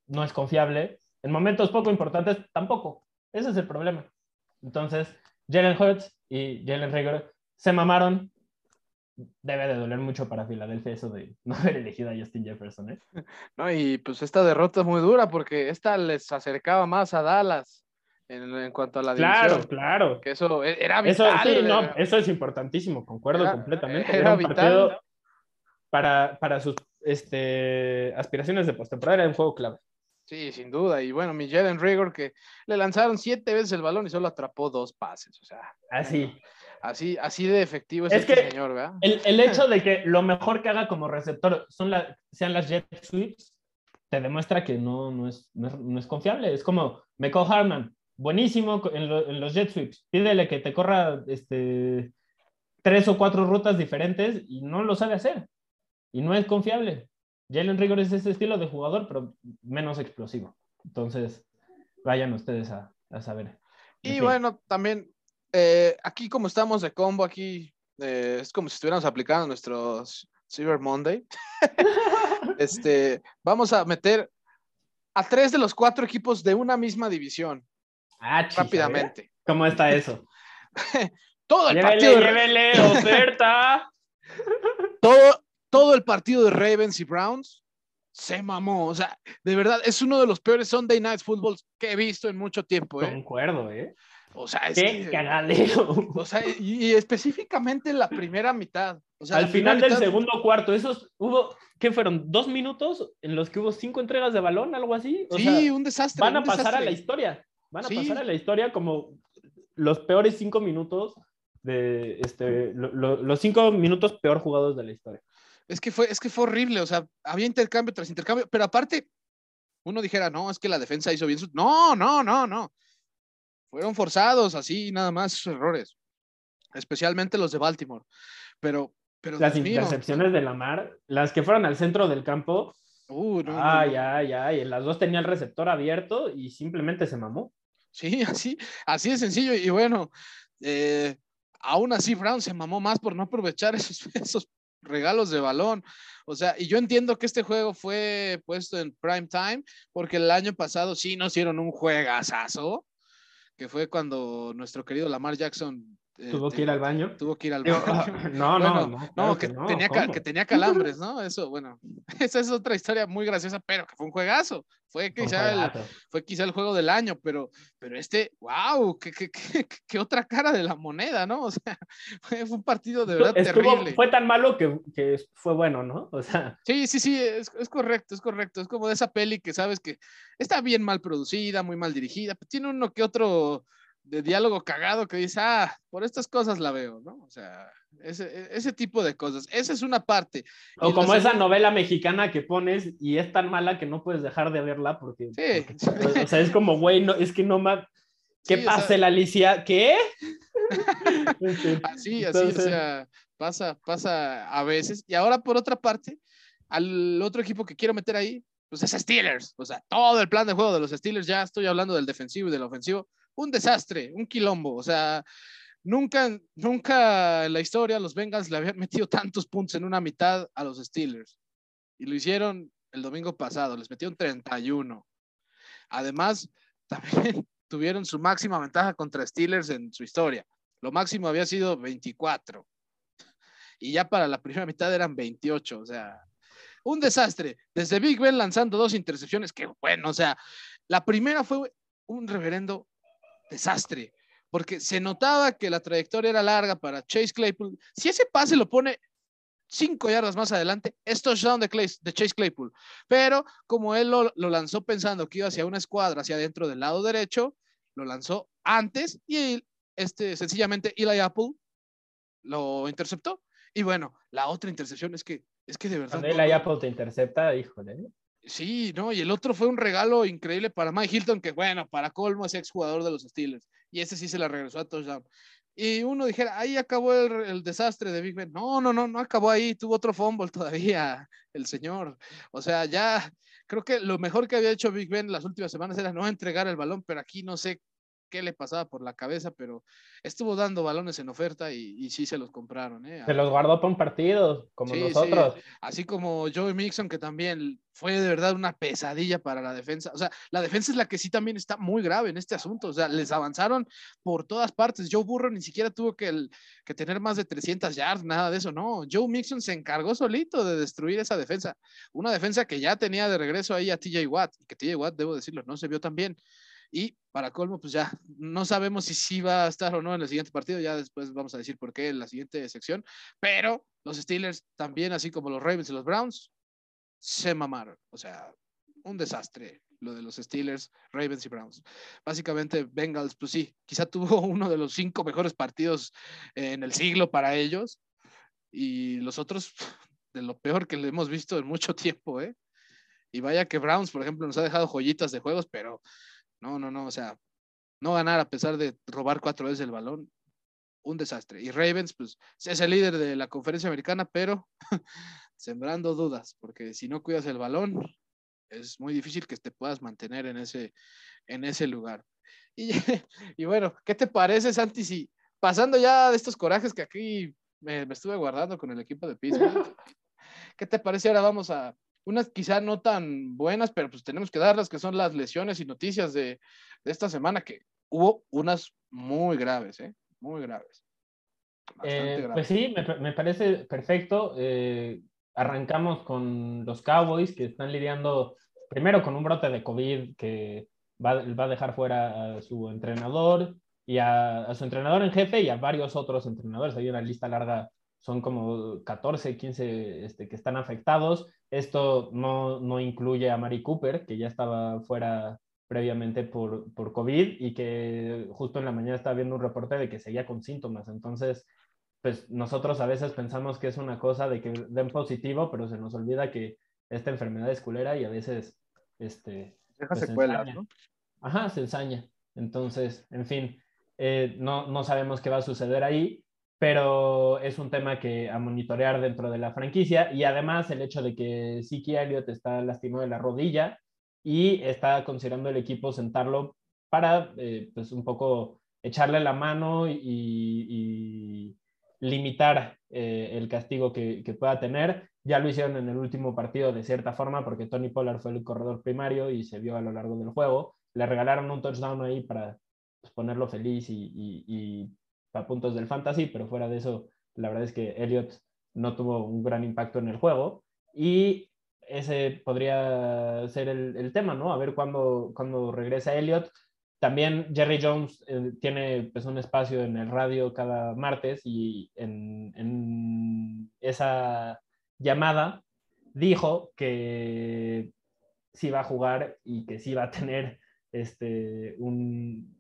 no es confiable, en momentos poco importantes tampoco. Ese es el problema. Entonces, Jalen Hurts y Jalen Rigor se mamaron. Debe de doler mucho para Filadelfia eso de no haber elegido a Justin Jefferson. ¿eh? No, y pues esta derrota es muy dura porque esta les acercaba más a Dallas en, cuanto a la Claro, claro. Que eso e, era vital. Eso, sí, no, eso es importantísimo, concuerdo completamente. Era, vital. Para, para sus este, aspiraciones de postemporada era un juego clave. Sí, sin duda. Y bueno, mi Jalen Rigor que le lanzaron siete veces el balón y solo atrapó dos pases. O sea, así. Así, así de efectivo es, es este señor, ¿verdad? El, el, hecho de que lo mejor que haga como receptor son la, sean las jet sweeps, te demuestra que no, no, es, no, es, confiable. Es como Michael Harman, buenísimo en, en, los jet sweeps. Pídele que te corra este, tres o cuatro rutas diferentes y no lo sabe hacer y no es confiable. Jalen Rigor es ese estilo de jugador, pero menos explosivo. Entonces, vayan ustedes a, saber. Y bueno, también eh, aquí como estamos de combo, aquí eh, es como si estuviéramos aplicando nuestros Cyber Monday. este, vamos a meter a tres de los cuatro equipos de una misma división. Ah, rápidamente. ¿Cómo está eso? todo el partido. Llévele, oferta. todo, todo el partido de Ravens y Browns se mamó. O sea, de verdad, es uno de los peores Sunday Night Footballs que he visto en mucho tiempo. ¿eh? Concuerdo, ¿eh? O sea, es Qué cagadero. O sea, y, específicamente en la primera mitad. O sea, Al final del segundo cuarto, esos hubo, ¿qué fueron? ¿Dos minutos en los que hubo cinco entregas de balón, algo así? sí, un desastre. Van a pasar a la historia. Van a pasar a la historia como los peores cinco minutos de este, los cinco minutos peor jugados de la historia. Es que fue, es que fue horrible, o sea, había intercambio tras intercambio, pero aparte, uno dijera, no, es que la defensa hizo bien su... No, no, no, no. Fueron forzados, así, nada más sus errores. Especialmente los de Baltimore. Pero, pero las intercepciones de Lamar, las que fueron al centro del campo, Uh, no, ay, ay, ay. Las dos tenía el receptor abierto y simplemente se mamó. Sí, así, así de sencillo. Y bueno, eh, aún así Brown se mamó más por no aprovechar esos, esos regalos de balón. O sea, y yo entiendo que este juego fue puesto en prime time porque el año pasado sí nos dieron un juegazazo, que fue cuando nuestro querido Lamar Jackson Tuvo que ir al baño. Tuvo que ir al baño. no, no, no, que, tenía, que, tenía, calambres, ¿no? Eso, bueno, esa es otra historia muy graciosa, pero que fue un juegazo. Fue quizá, el, fue quizá el juego del año, pero, pero este, wow, qué, qué, qué, otra cara de la moneda, ¿no? O sea, fue, un partido de verdad terrible. Fue tan malo que, que, fue bueno, ¿no? O sea. Sí, sí, sí, es, es, correcto, es correcto. Es como de esa peli que sabes que está bien mal producida, muy mal dirigida, pero tiene uno que otro de diálogo cagado que dice, ah, por estas cosas la veo, ¿no? O sea, ese, ese tipo de cosas. Esa es una parte. O como esa novela mexicana que pones y es tan mala que no puedes dejar de verla porque, sí. o sea, es como, güey, no, es que no más... ¿Qué pasa, la Alicia? ¿Qué? así, así, o sea, pasa, pasa a veces. Y ahora, por otra parte, al otro equipo que quiero meter ahí, pues es Steelers. O sea, todo el plan de juego de los Steelers, ya estoy hablando del defensivo y del ofensivo, un desastre, un quilombo. O sea, nunca, nunca en la historia los Bengals le habían metido tantos puntos en una mitad a los Steelers. Y lo hicieron el domingo pasado, les metieron 31. Además, también tuvieron su máxima ventaja contra Steelers en su historia. Lo máximo había sido 24. Y ya para la primera mitad eran 28. O sea, un desastre. Desde Big Ben lanzando dos intercepciones, que bueno, o sea, la primera fue un reverendo desastre, porque se notaba que la trayectoria era larga para Chase Claypool. Si ese pase lo pone cinco yardas más adelante, es touchdown de, de Chase Claypool. Pero como él lo, lanzó pensando que iba hacia una escuadra, hacia adentro del lado derecho, lo lanzó antes y este, sencillamente Eli Apple lo interceptó. Y bueno, la otra intercepción es que, es que de verdad. Cuando Eli Apple te intercepta, híjole. Sí, no, y el otro fue un regalo increíble para Mike Hilton, que bueno, para colmo es exjugador de los Steelers, y ese sí se la regresó a touchdown. Y uno dijera, ahí acabó el, desastre de Big Ben. No, no, no, no acabó ahí, tuvo otro fumble todavía, el señor. O sea, ya creo que lo mejor que había hecho Big Ben las últimas semanas era no entregar el balón, pero aquí no sé qué le pasaba por la cabeza, pero estuvo dando balones en oferta y, sí se los compraron. ¿eh? Se los guardó para un partido, como nosotros. Así como Joey Mixon, que también fue de verdad una pesadilla para la defensa. O sea, la defensa es la que sí también está muy grave en este asunto. O sea, les avanzaron por todas partes. Joe Burrow ni siquiera tuvo que, que tener más de 300 yards, nada de eso. No, Joe Mixon se encargó solito de destruir esa defensa. Una defensa que ya tenía de regreso ahí a TJ Watt, y que TJ Watt, debo decirlo, no se vio tan bien. Y para colmo, pues ya no sabemos si sí va a estar o no en el siguiente partido. Ya después vamos a decir por qué en la siguiente sección. Pero los Steelers también, así como los Ravens y los Browns, se mamaron. O sea, un desastre lo de los Steelers, Ravens y Browns. Básicamente, Bengals, pues sí, quizá tuvo uno de los cinco mejores partidos en el siglo para ellos. Y los otros, de lo peor que le hemos visto en mucho tiempo, ¿eh? Y vaya que Browns, por ejemplo, nos ha dejado joyitas de juegos, pero no, no, no, o sea, no ganar a pesar de robar cuatro veces el balón, un desastre. Y Ravens, pues, es el líder de la conferencia americana, pero sembrando dudas, porque si no cuidas el balón, es muy difícil que te puedas mantener en ese, en ese lugar. Y, y bueno, ¿qué te parece, Santi? Si pasando ya de estos corajes que aquí me, me estuve guardando con el equipo de Pittsburgh, ¿qué te parece? Ahora vamos a, unas quizá no tan buenas, pero pues tenemos que darlas, que son las lesiones y noticias de, esta semana, que hubo unas muy graves, ¿eh? Muy graves. Eh, pues sí, me, parece perfecto. Eh, arrancamos con los Cowboys que están lidiando primero con un brote de COVID que va, va a dejar fuera a su entrenador y a, a, su entrenador en jefe y a varios otros entrenadores. Hay una lista larga son como 14, 15 este, que están afectados. Esto no, no incluye a Mari Cooper, que ya estaba fuera previamente por, por COVID y que justo en la mañana estaba viendo un reporte de que seguía con síntomas. Entonces, pues nosotros a veces pensamos que es una cosa de que den positivo, pero se nos olvida que esta enfermedad es culera y a veces este, deja pues, secuelas, ¿no? Ajá, se ensaña. Entonces, en fin, eh, no, no sabemos qué va a suceder ahí pero es un tema que a monitorear dentro de la franquicia y además el hecho de que Siki Elliott está lastimado de la rodilla y está considerando el equipo sentarlo para eh, pues un poco echarle la mano y, limitar eh, el castigo que, que, pueda tener. Ya lo hicieron en el último partido de cierta forma porque Tony Pollard fue el corredor primario y se vio a lo largo del juego. Le regalaron un touchdown ahí para pues, ponerlo feliz y, a puntos del fantasy, pero fuera de eso, la verdad es que Elliot no tuvo un gran impacto en el juego y ese podría ser el, tema, ¿no? A ver cuándo, cuando regresa Elliot. También Jerry Jones eh, tiene pues, un espacio en el radio cada martes y en, en esa llamada dijo que sí va a jugar y que sí va a tener este, un,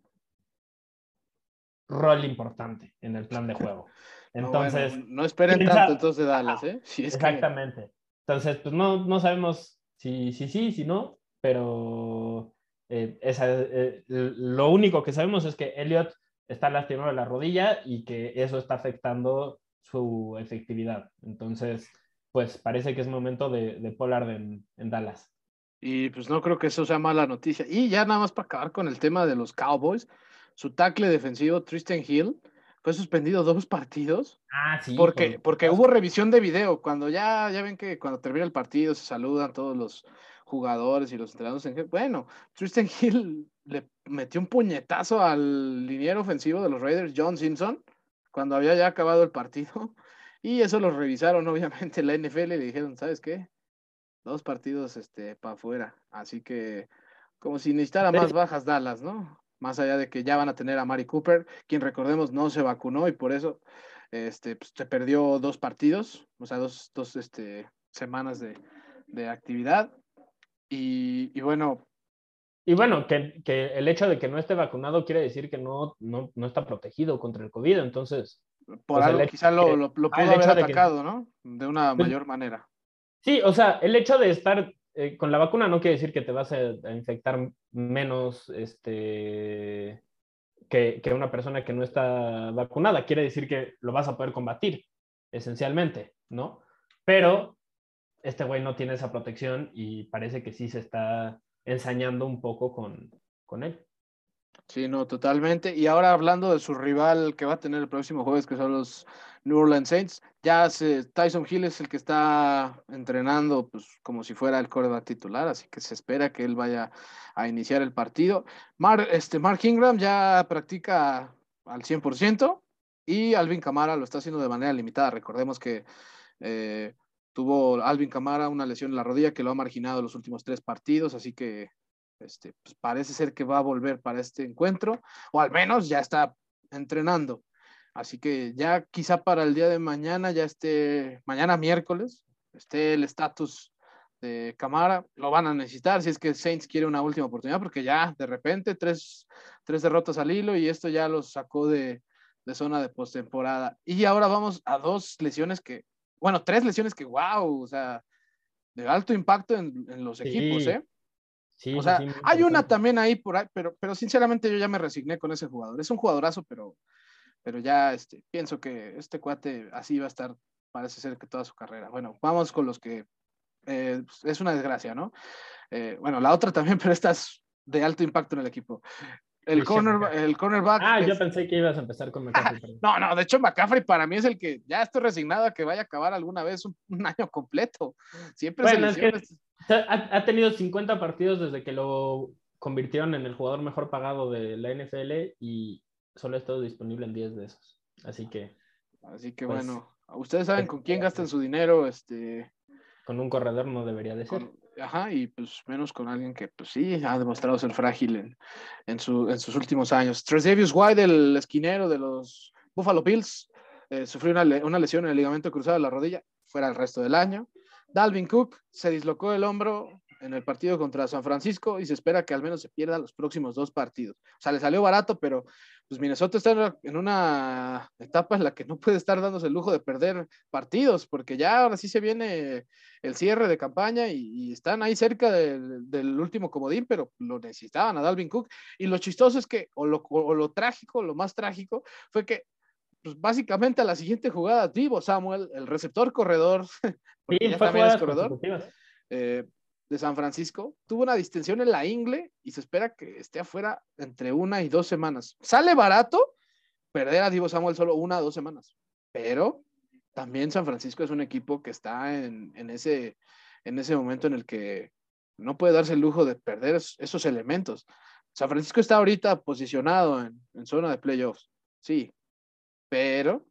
rol importante en el plan de juego. Entonces. No, esperen tanto entonces Dallas, ¿eh? exactamente. Entonces, pues no, no sabemos si sí, si, si, no, pero eh, esa, eh, lo único que sabemos es que Elliot está lastimado de la rodilla y que eso está afectando su efectividad. Entonces, pues parece que es momento de, de Pollard en, en Dallas. Y pues no creo que eso sea mala noticia. Y ya nada más para acabar con el tema de los Cowboys, su tackle defensivo, Tristan Hill, fue suspendido dos partidos. Ah, sí. Porque, porque hubo revisión de video. Cuando ya, ya ven que cuando termina el partido se saludan todos los jugadores y los entrenadores. Bueno, Tristan Hill le metió un puñetazo al liniero ofensivo de los Raiders, John Simpson, cuando había ya acabado el partido. Y eso lo revisaron, obviamente, la NFL y le dijeron, ¿sabes qué? Dos partidos este, para afuera. Así que, como si necesitara más bajas Dallas, ¿no? Más allá de que ya van a tener a Mari Cooper, quien recordemos no se vacunó y por eso este, pues, se perdió dos partidos, o sea, dos, dos este, semanas de, de actividad. Y, y, bueno. Y bueno, que, que, el hecho de que no esté vacunado quiere decir que no, no, no está protegido contra el COVID, entonces... Por pues, algo quizá lo, lo, pudo haber atacado, ¿no? De una pues mayor manera. Sí, o sea, el hecho de estar eh, con la vacuna no quiere decir que te vas a, infectar menos este, que, que, una persona que no está vacunada. Quiere decir que lo vas a poder combatir, esencialmente, ¿no? Pero este güey no tiene esa protección y parece que sí se está ensañando un poco con, con él. Sí, no, totalmente. Y ahora hablando de su rival que va a tener el próximo jueves, que son los New Orleans Saints, ya Tyson Hill es el que está entrenando pues, como si fuera el coreback titular, así que se espera que él vaya a iniciar el partido. Mar, este, Mark Ingram ya practica al 100% y Alvin Camara lo está haciendo de manera limitada. Recordemos que eh, tuvo Alvin Camara una lesión en la rodilla que lo ha marginado los últimos tres partidos, así que este, pues parece ser que va a volver para este encuentro, o al menos ya está entrenando. Así que ya quizá para el día de mañana, ya esté, mañana miércoles, esté el estatus de Camara, lo van a necesitar si es que Saints quiere una última oportunidad, porque ya de repente tres, tres derrotas al hilo y esto ya los sacó de, de zona de postemporada. Y ahora vamos a dos lesiones que, bueno, tres lesiones que, wow, o sea, de alto impacto en, en los equipos, ¿eh? O sea, hay una también ahí por ahí, pero, pero sinceramente yo ya me resigné con ese jugador. Es un jugadorazo, pero, pero ya este, pienso que este cuate así va a estar, parece ser que toda su carrera. Bueno, vamos con los que eh, pues, es una desgracia, ¿no? Eh, bueno, la otra también, pero esta es de alto impacto en el equipo. El, corner, el cornerback. Ah, yo pensé que ibas a empezar con McCaffrey. no, no, de hecho McCaffrey para mí es el que ya estoy resignado a que vaya a acabar alguna vez un, año completo. Siempre se lesiona ha, tenido 50 partidos desde que lo convirtieron en el jugador mejor pagado de la NFL y solo ha estado disponible en 10 de esos. Así que. Así que pues, bueno, ustedes saben con quién gastan su dinero, este. Con un corredor no debería de ser. ajá, y pues menos con alguien que pues sí ha demostrado ser frágil en, en, su, en sus últimos años. Tresavious White, el esquinero de los Buffalo Bills, eh, sufrió una, una lesión en el ligamento cruzado de la rodilla, fuera el resto del año. Dalvin Cook se dislocó el hombro en el partido contra San Francisco y se espera que al menos se pierda los próximos dos partidos. O sea, le salió barato, pero pues Minnesota está en una etapa en la que no puede estar dándose el lujo de perder partidos, porque ya ahora sí se viene el cierre de campaña y, están ahí cerca del, último comodín, pero lo necesitaban a Dalvin Cook. Y lo chistoso es que, o lo, o lo trágico, lo más trágico, fue que pues básicamente a la siguiente jugada, Divo Samuel, el receptor corredor, porque ya también es corredor, eh, de San Francisco, tuvo una distensión en la ingle y se espera que esté afuera entre una y dos semanas. Sale barato perder a Divo Samuel solo una o dos semanas, pero también San Francisco es un equipo que está en, ese, en ese momento en el que no puede darse el lujo de perder esos elementos. San Francisco está ahorita posicionado en, en zona de playoffs, sí, pero,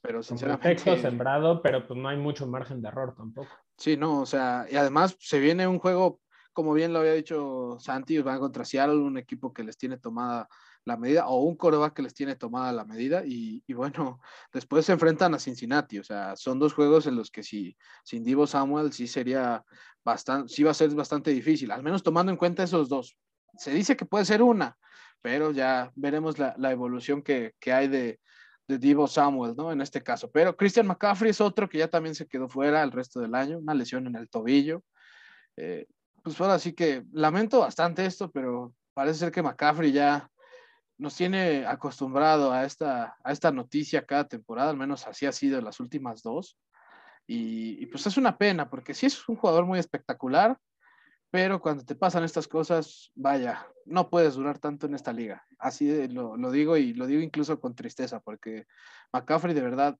pero sinceramente. Texto sembrado, pero pues no hay mucho margen de error tampoco. Sí, no, o sea, y además se viene un juego, como bien lo había dicho Santi, van contra Seattle, un equipo que les tiene tomada la medida, o un coreback que les tiene tomada la medida, y, y, bueno, después se enfrentan a Cincinnati, o sea, son dos juegos en los que si sin Divo Samuel sí sería bastante, sí va a ser bastante difícil, al menos tomando en cuenta esos dos. Se dice que puede ser una, pero ya veremos la, la evolución que, que hay de, de Divo Samuel, ¿no? En este caso. Pero Christian McCaffrey es otro que ya también se quedó fuera el resto del año, una lesión en el tobillo. Eh, pues ahora sí que lamento bastante esto, pero parece ser que McCaffrey ya nos tiene acostumbrado a esta, a esta noticia cada temporada, al menos así ha sido en las últimas dos. Y, y pues es una pena, porque sí es un jugador muy espectacular, pero cuando te pasan estas cosas, vaya, no puedes durar tanto en esta liga. Así lo, digo y lo digo incluso con tristeza, porque McCaffrey de verdad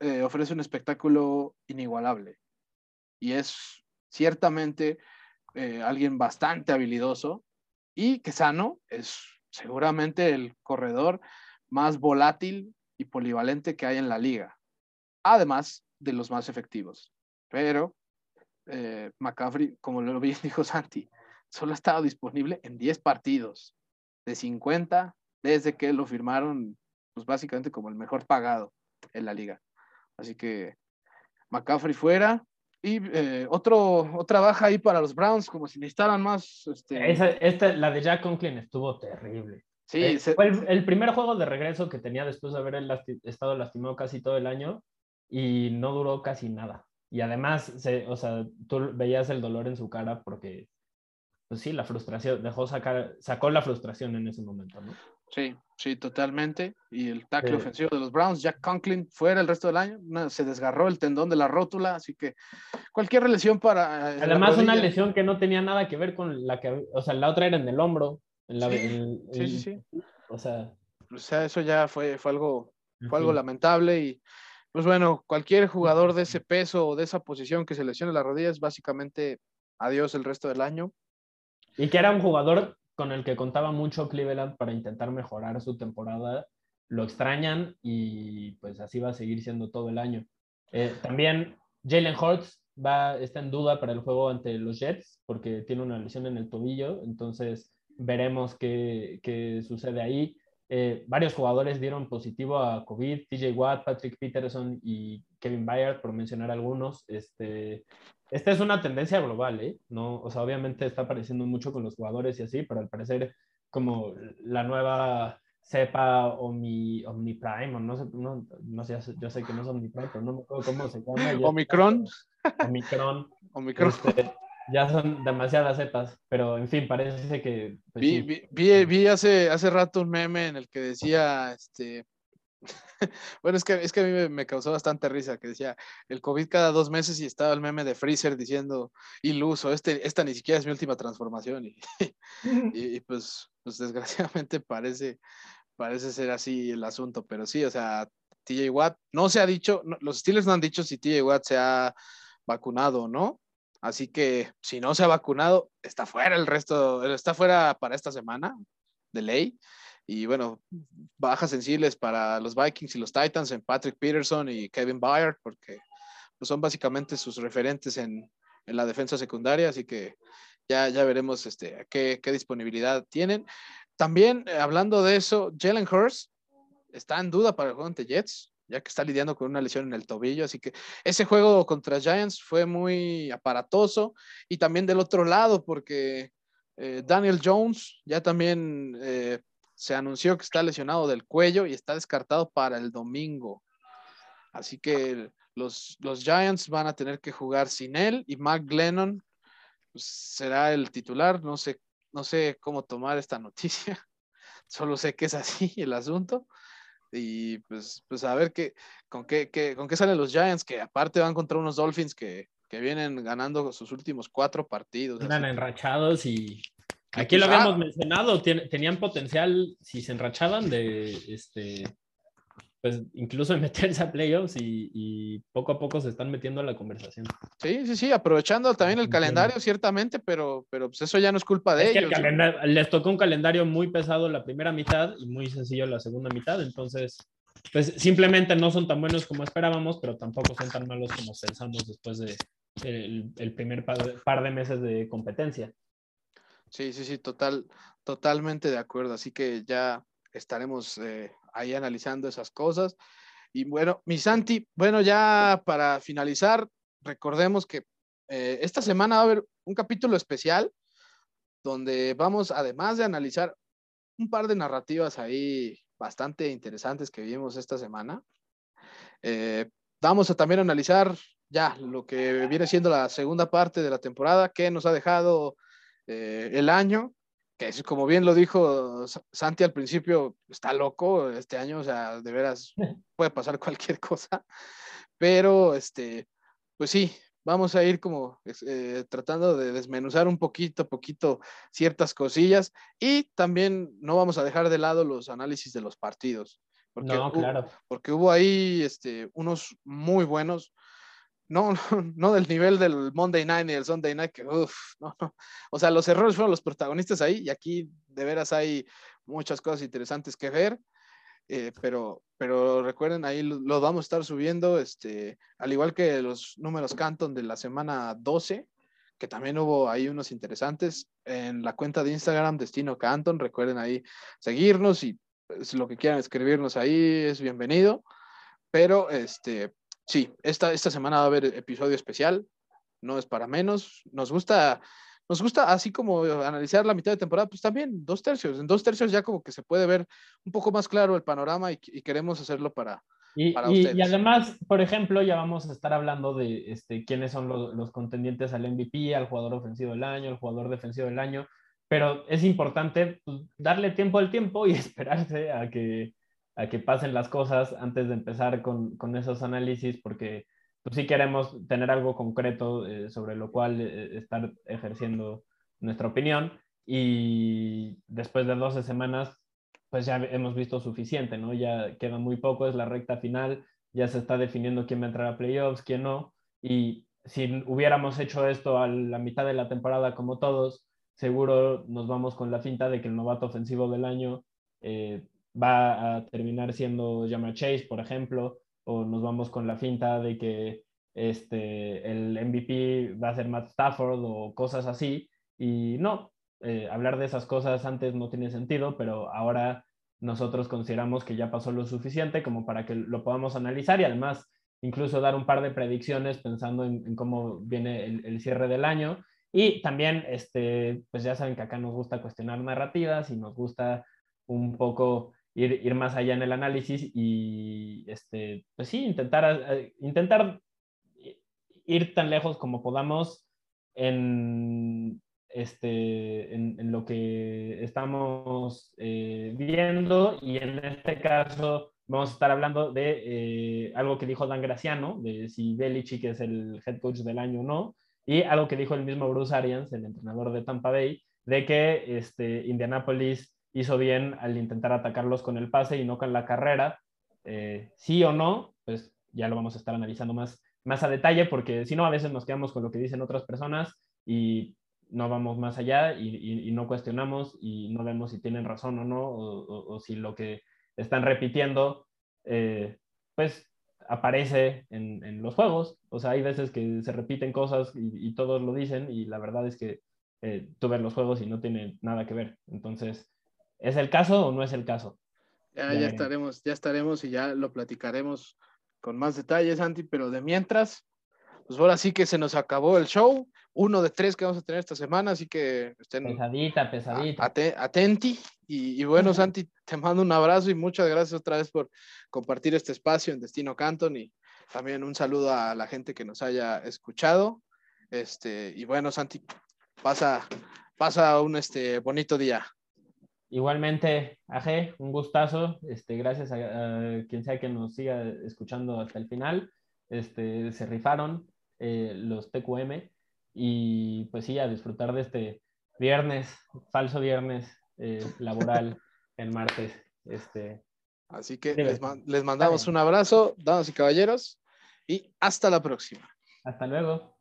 eh, ofrece un espectáculo inigualable y es ciertamente eh, alguien bastante habilidoso y que sano es seguramente el corredor más volátil y polivalente que hay en la liga, además de los más efectivos. Pero eh, McCaffrey, como lo bien dijo Santi, solo ha estado disponible en 10 partidos de 50 desde que lo firmaron, pues básicamente como el mejor pagado en la liga. Así que McCaffrey fuera. Y eh, otro, otra baja ahí para los Browns, como si necesitaran más. Este... Esa, la de Jack Conklin estuvo terrible. Sí, eh, fue el, primer juego de regreso que tenía después de haber estado lastimado casi todo el año y no duró casi nada. Y además, se, o sea, tú veías el dolor en su cara porque, pues sí, la frustración, dejó sacar, sacó la frustración en ese momento, ¿no? Sí, sí, totalmente. Y el tackle ofensivo de los Browns, Jack Conklin, fuera el resto del año, se desgarró el tendón de la rótula, así que cualquier lesión para... Eh, además, una lesión que no tenía nada que ver con la que, o sea, la otra era en el hombro. En la, sí, sí, sí, O sea... O sea, eso ya fue, fue algo, fue algo lamentable y pues bueno, cualquier jugador de ese peso o de esa posición que se lesione las rodillas, básicamente adiós el resto del año. Y que era un jugador con el que contaba mucho Cleveland para intentar mejorar su temporada. Lo extrañan y pues así va a seguir siendo todo el año. Eh, también Jalen Hurts va, está en duda para el juego ante los Jets porque tiene una lesión en el tobillo, entonces veremos qué, qué sucede ahí. Eh, varios jugadores dieron positivo a COVID, TJ Watt, Patrick Peterson y Kevin Byard, por mencionar algunos. Este, esta es una tendencia global, ¿eh? No, o sea, obviamente está apareciendo mucho con los jugadores y así, pero al parecer como la nueva cepa Omni, Omniprime, o no sé, no, no sé, yo sé que no es Omniprime, pero no me acuerdo cómo se llama. Omicron. Omicron. Omicron. Este, ya son demasiadas cepas, pero en fin, parece que... Pues, vi, vi, vi, hace, hace rato un meme en el que decía, este, bueno, es que, es que a mí me, causó bastante risa, que decía, el COVID cada dos meses y estaba el meme de Freezer diciendo, iluso, este, esta ni siquiera es mi última transformación. Y, y, pues, pues desgraciadamente parece, parece ser así el asunto, pero sí, o sea, TJ Watt, no se ha dicho, los Steelers no han dicho si TJ Watt se ha vacunado o no, Así que si no se ha vacunado, está fuera el resto, está fuera para esta semana de ley. Y bueno, bajas sensibles para los Vikings y los Titans en Patrick Peterson y Kevin Byard, porque pues, son básicamente sus referentes en, la defensa secundaria, así que ya, ya veremos este, qué, qué disponibilidad tienen. También, eh, hablando de eso, Jalen Hurst está en duda para el juego ante Jets ya que está lidiando con una lesión en el tobillo. Así que ese juego contra Giants fue muy aparatoso. Y también del otro lado, porque eh, Daniel Jones ya también eh, se anunció que está lesionado del cuello y está descartado para el domingo. Así que los, los Giants van a tener que jugar sin él y Mac Glennon pues, será el titular. No sé, no sé cómo tomar esta noticia. Solo sé que es así el asunto. Y pues, pues a ver qué, con, qué, con qué salen los Giants, que aparte van contra unos Dolphins que, que vienen ganando sus últimos cuatro partidos. Están enrachados y aquí lo habíamos mencionado, tenían potencial, si se enrachaban, de este pues incluso en meterse a playoffs y, poco a poco se están metiendo a la conversación. Sí, sí, sí, aprovechando también el calendario, ciertamente, pero, pero pues eso ya no es culpa de ellos. les tocó un calendario muy pesado la primera mitad y muy sencillo la segunda mitad, entonces, pues simplemente no son tan buenos como esperábamos, pero tampoco son tan malos como pensamos después de el, primer par de, meses de competencia. Sí, sí, sí, total, totalmente de acuerdo. Así que ya estaremos eh, ahí analizando esas cosas. Y bueno, mi Santi, bueno, ya para finalizar, recordemos que eh, esta semana va a haber un capítulo especial donde vamos, además de analizar un par de narrativas ahí bastante interesantes que vimos esta semana, eh, vamos a también analizar ya lo que viene siendo la segunda parte de la temporada, que nos ha dejado eh, el año que es como bien lo dijo Santi al principio, está loco este año, o sea, de veras puede pasar cualquier cosa, pero este, pues sí, vamos a ir como eh, tratando de desmenuzar un poquito a poquito ciertas cosillas y también no vamos a dejar de lado los análisis de los partidos. Porque, no, claro. hubo, porque hubo ahí este, unos muy buenos, no, no, del nivel del Monday Night y el Sunday Night, que uff, no, no. O sea, los errores fueron los protagonistas ahí y aquí de veras hay muchas cosas interesantes que ver. Eh, pero, pero recuerden, ahí los vamos a estar subiendo, este, al igual que los números Canton de la semana 12, que también hubo ahí unos interesantes en la cuenta de Instagram Destino Canton. Recuerden ahí seguirnos y pues, lo que quieran escribirnos ahí es bienvenido. Pero este, sí, esta, esta semana va a haber episodio especial, no es para menos. Nos gusta, nos gusta así como analizar la mitad de temporada, pues también dos tercios. En dos tercios ya como que se puede ver un poco más claro el panorama y, queremos hacerlo para, y, y, además, por ejemplo, ya vamos a estar hablando de este, quiénes son los, los, contendientes al MVP, al jugador ofensivo del año, al jugador defensivo del año, pero es importante pues, darle tiempo al tiempo y esperarse a que, a que pasen las cosas antes de empezar con, con esos análisis, porque pues, sí queremos tener algo concreto eh, sobre lo cual eh, estar ejerciendo nuestra opinión. Y después de 12 semanas, pues ya hemos visto suficiente, ¿no? Ya queda muy poco, es la recta final, ya se está definiendo quién va a entrar a playoffs, quién no. Y si hubiéramos hecho esto a la mitad de la temporada como todos, seguro nos vamos con la finta de que el novato ofensivo del año eh, va a terminar siendo Jamar Chase, por ejemplo, o nos vamos con la finta de que este, el MVP va a ser Matt Stafford o cosas así. Y no, eh, hablar de esas cosas antes no tiene sentido, pero ahora nosotros consideramos que ya pasó lo suficiente como para que lo podamos analizar y además incluso dar un par de predicciones pensando en, cómo viene el, el, cierre del año. Y también, este, pues ya saben que acá nos gusta cuestionar narrativas y nos gusta un poco ir, más allá en el análisis y, este, pues sí, intentar, eh, intentar ir tan lejos como podamos en, este, en, lo que estamos eh, viendo y en este caso vamos a estar hablando de eh, algo que dijo Dan Graciano, de si Belichick es el head coach del año o no, y algo que dijo el mismo Bruce Arians, el entrenador de Tampa Bay, de que este, Indianapolis hizo bien al intentar atacarlos con el pase y no con la carrera. Eh, sí o no, pues ya lo vamos a estar analizando más, más a detalle, porque si no, a veces nos quedamos con lo que dicen otras personas y no vamos más allá y, no cuestionamos y no vemos si tienen razón o no, o, si lo que están repitiendo, eh, pues aparece en, los juegos. O sea, hay veces que se repiten cosas y, todos lo dicen y la verdad es que eh, tú ves los juegos y no tiene nada que ver. Entonces, ¿Es el caso o no es el caso? Ya, ya, estaremos, ya estaremos y ya lo platicaremos con más detalles, Santi, pero de mientras, pues ahora sí que se nos acabó el show, uno de tres que vamos a tener esta semana, así que estén pesadita, pesadita. atenti. Y, y, bueno, Santi, te mando un abrazo y muchas gracias otra vez por compartir este espacio en Destino Canton y también un saludo a la gente que nos haya escuchado. Este, y bueno, Santi, pasa, pasa un este, bonito día. Igualmente, Aje, un gustazo. Este, gracias a, quien sea que nos siga escuchando hasta el final. Este, se rifaron eh, los TQM y pues sí, a disfrutar de este viernes, falso viernes eh, laboral el martes. Este, Así que les, les mandamos un abrazo, damas y caballeros, y hasta la próxima. Hasta luego.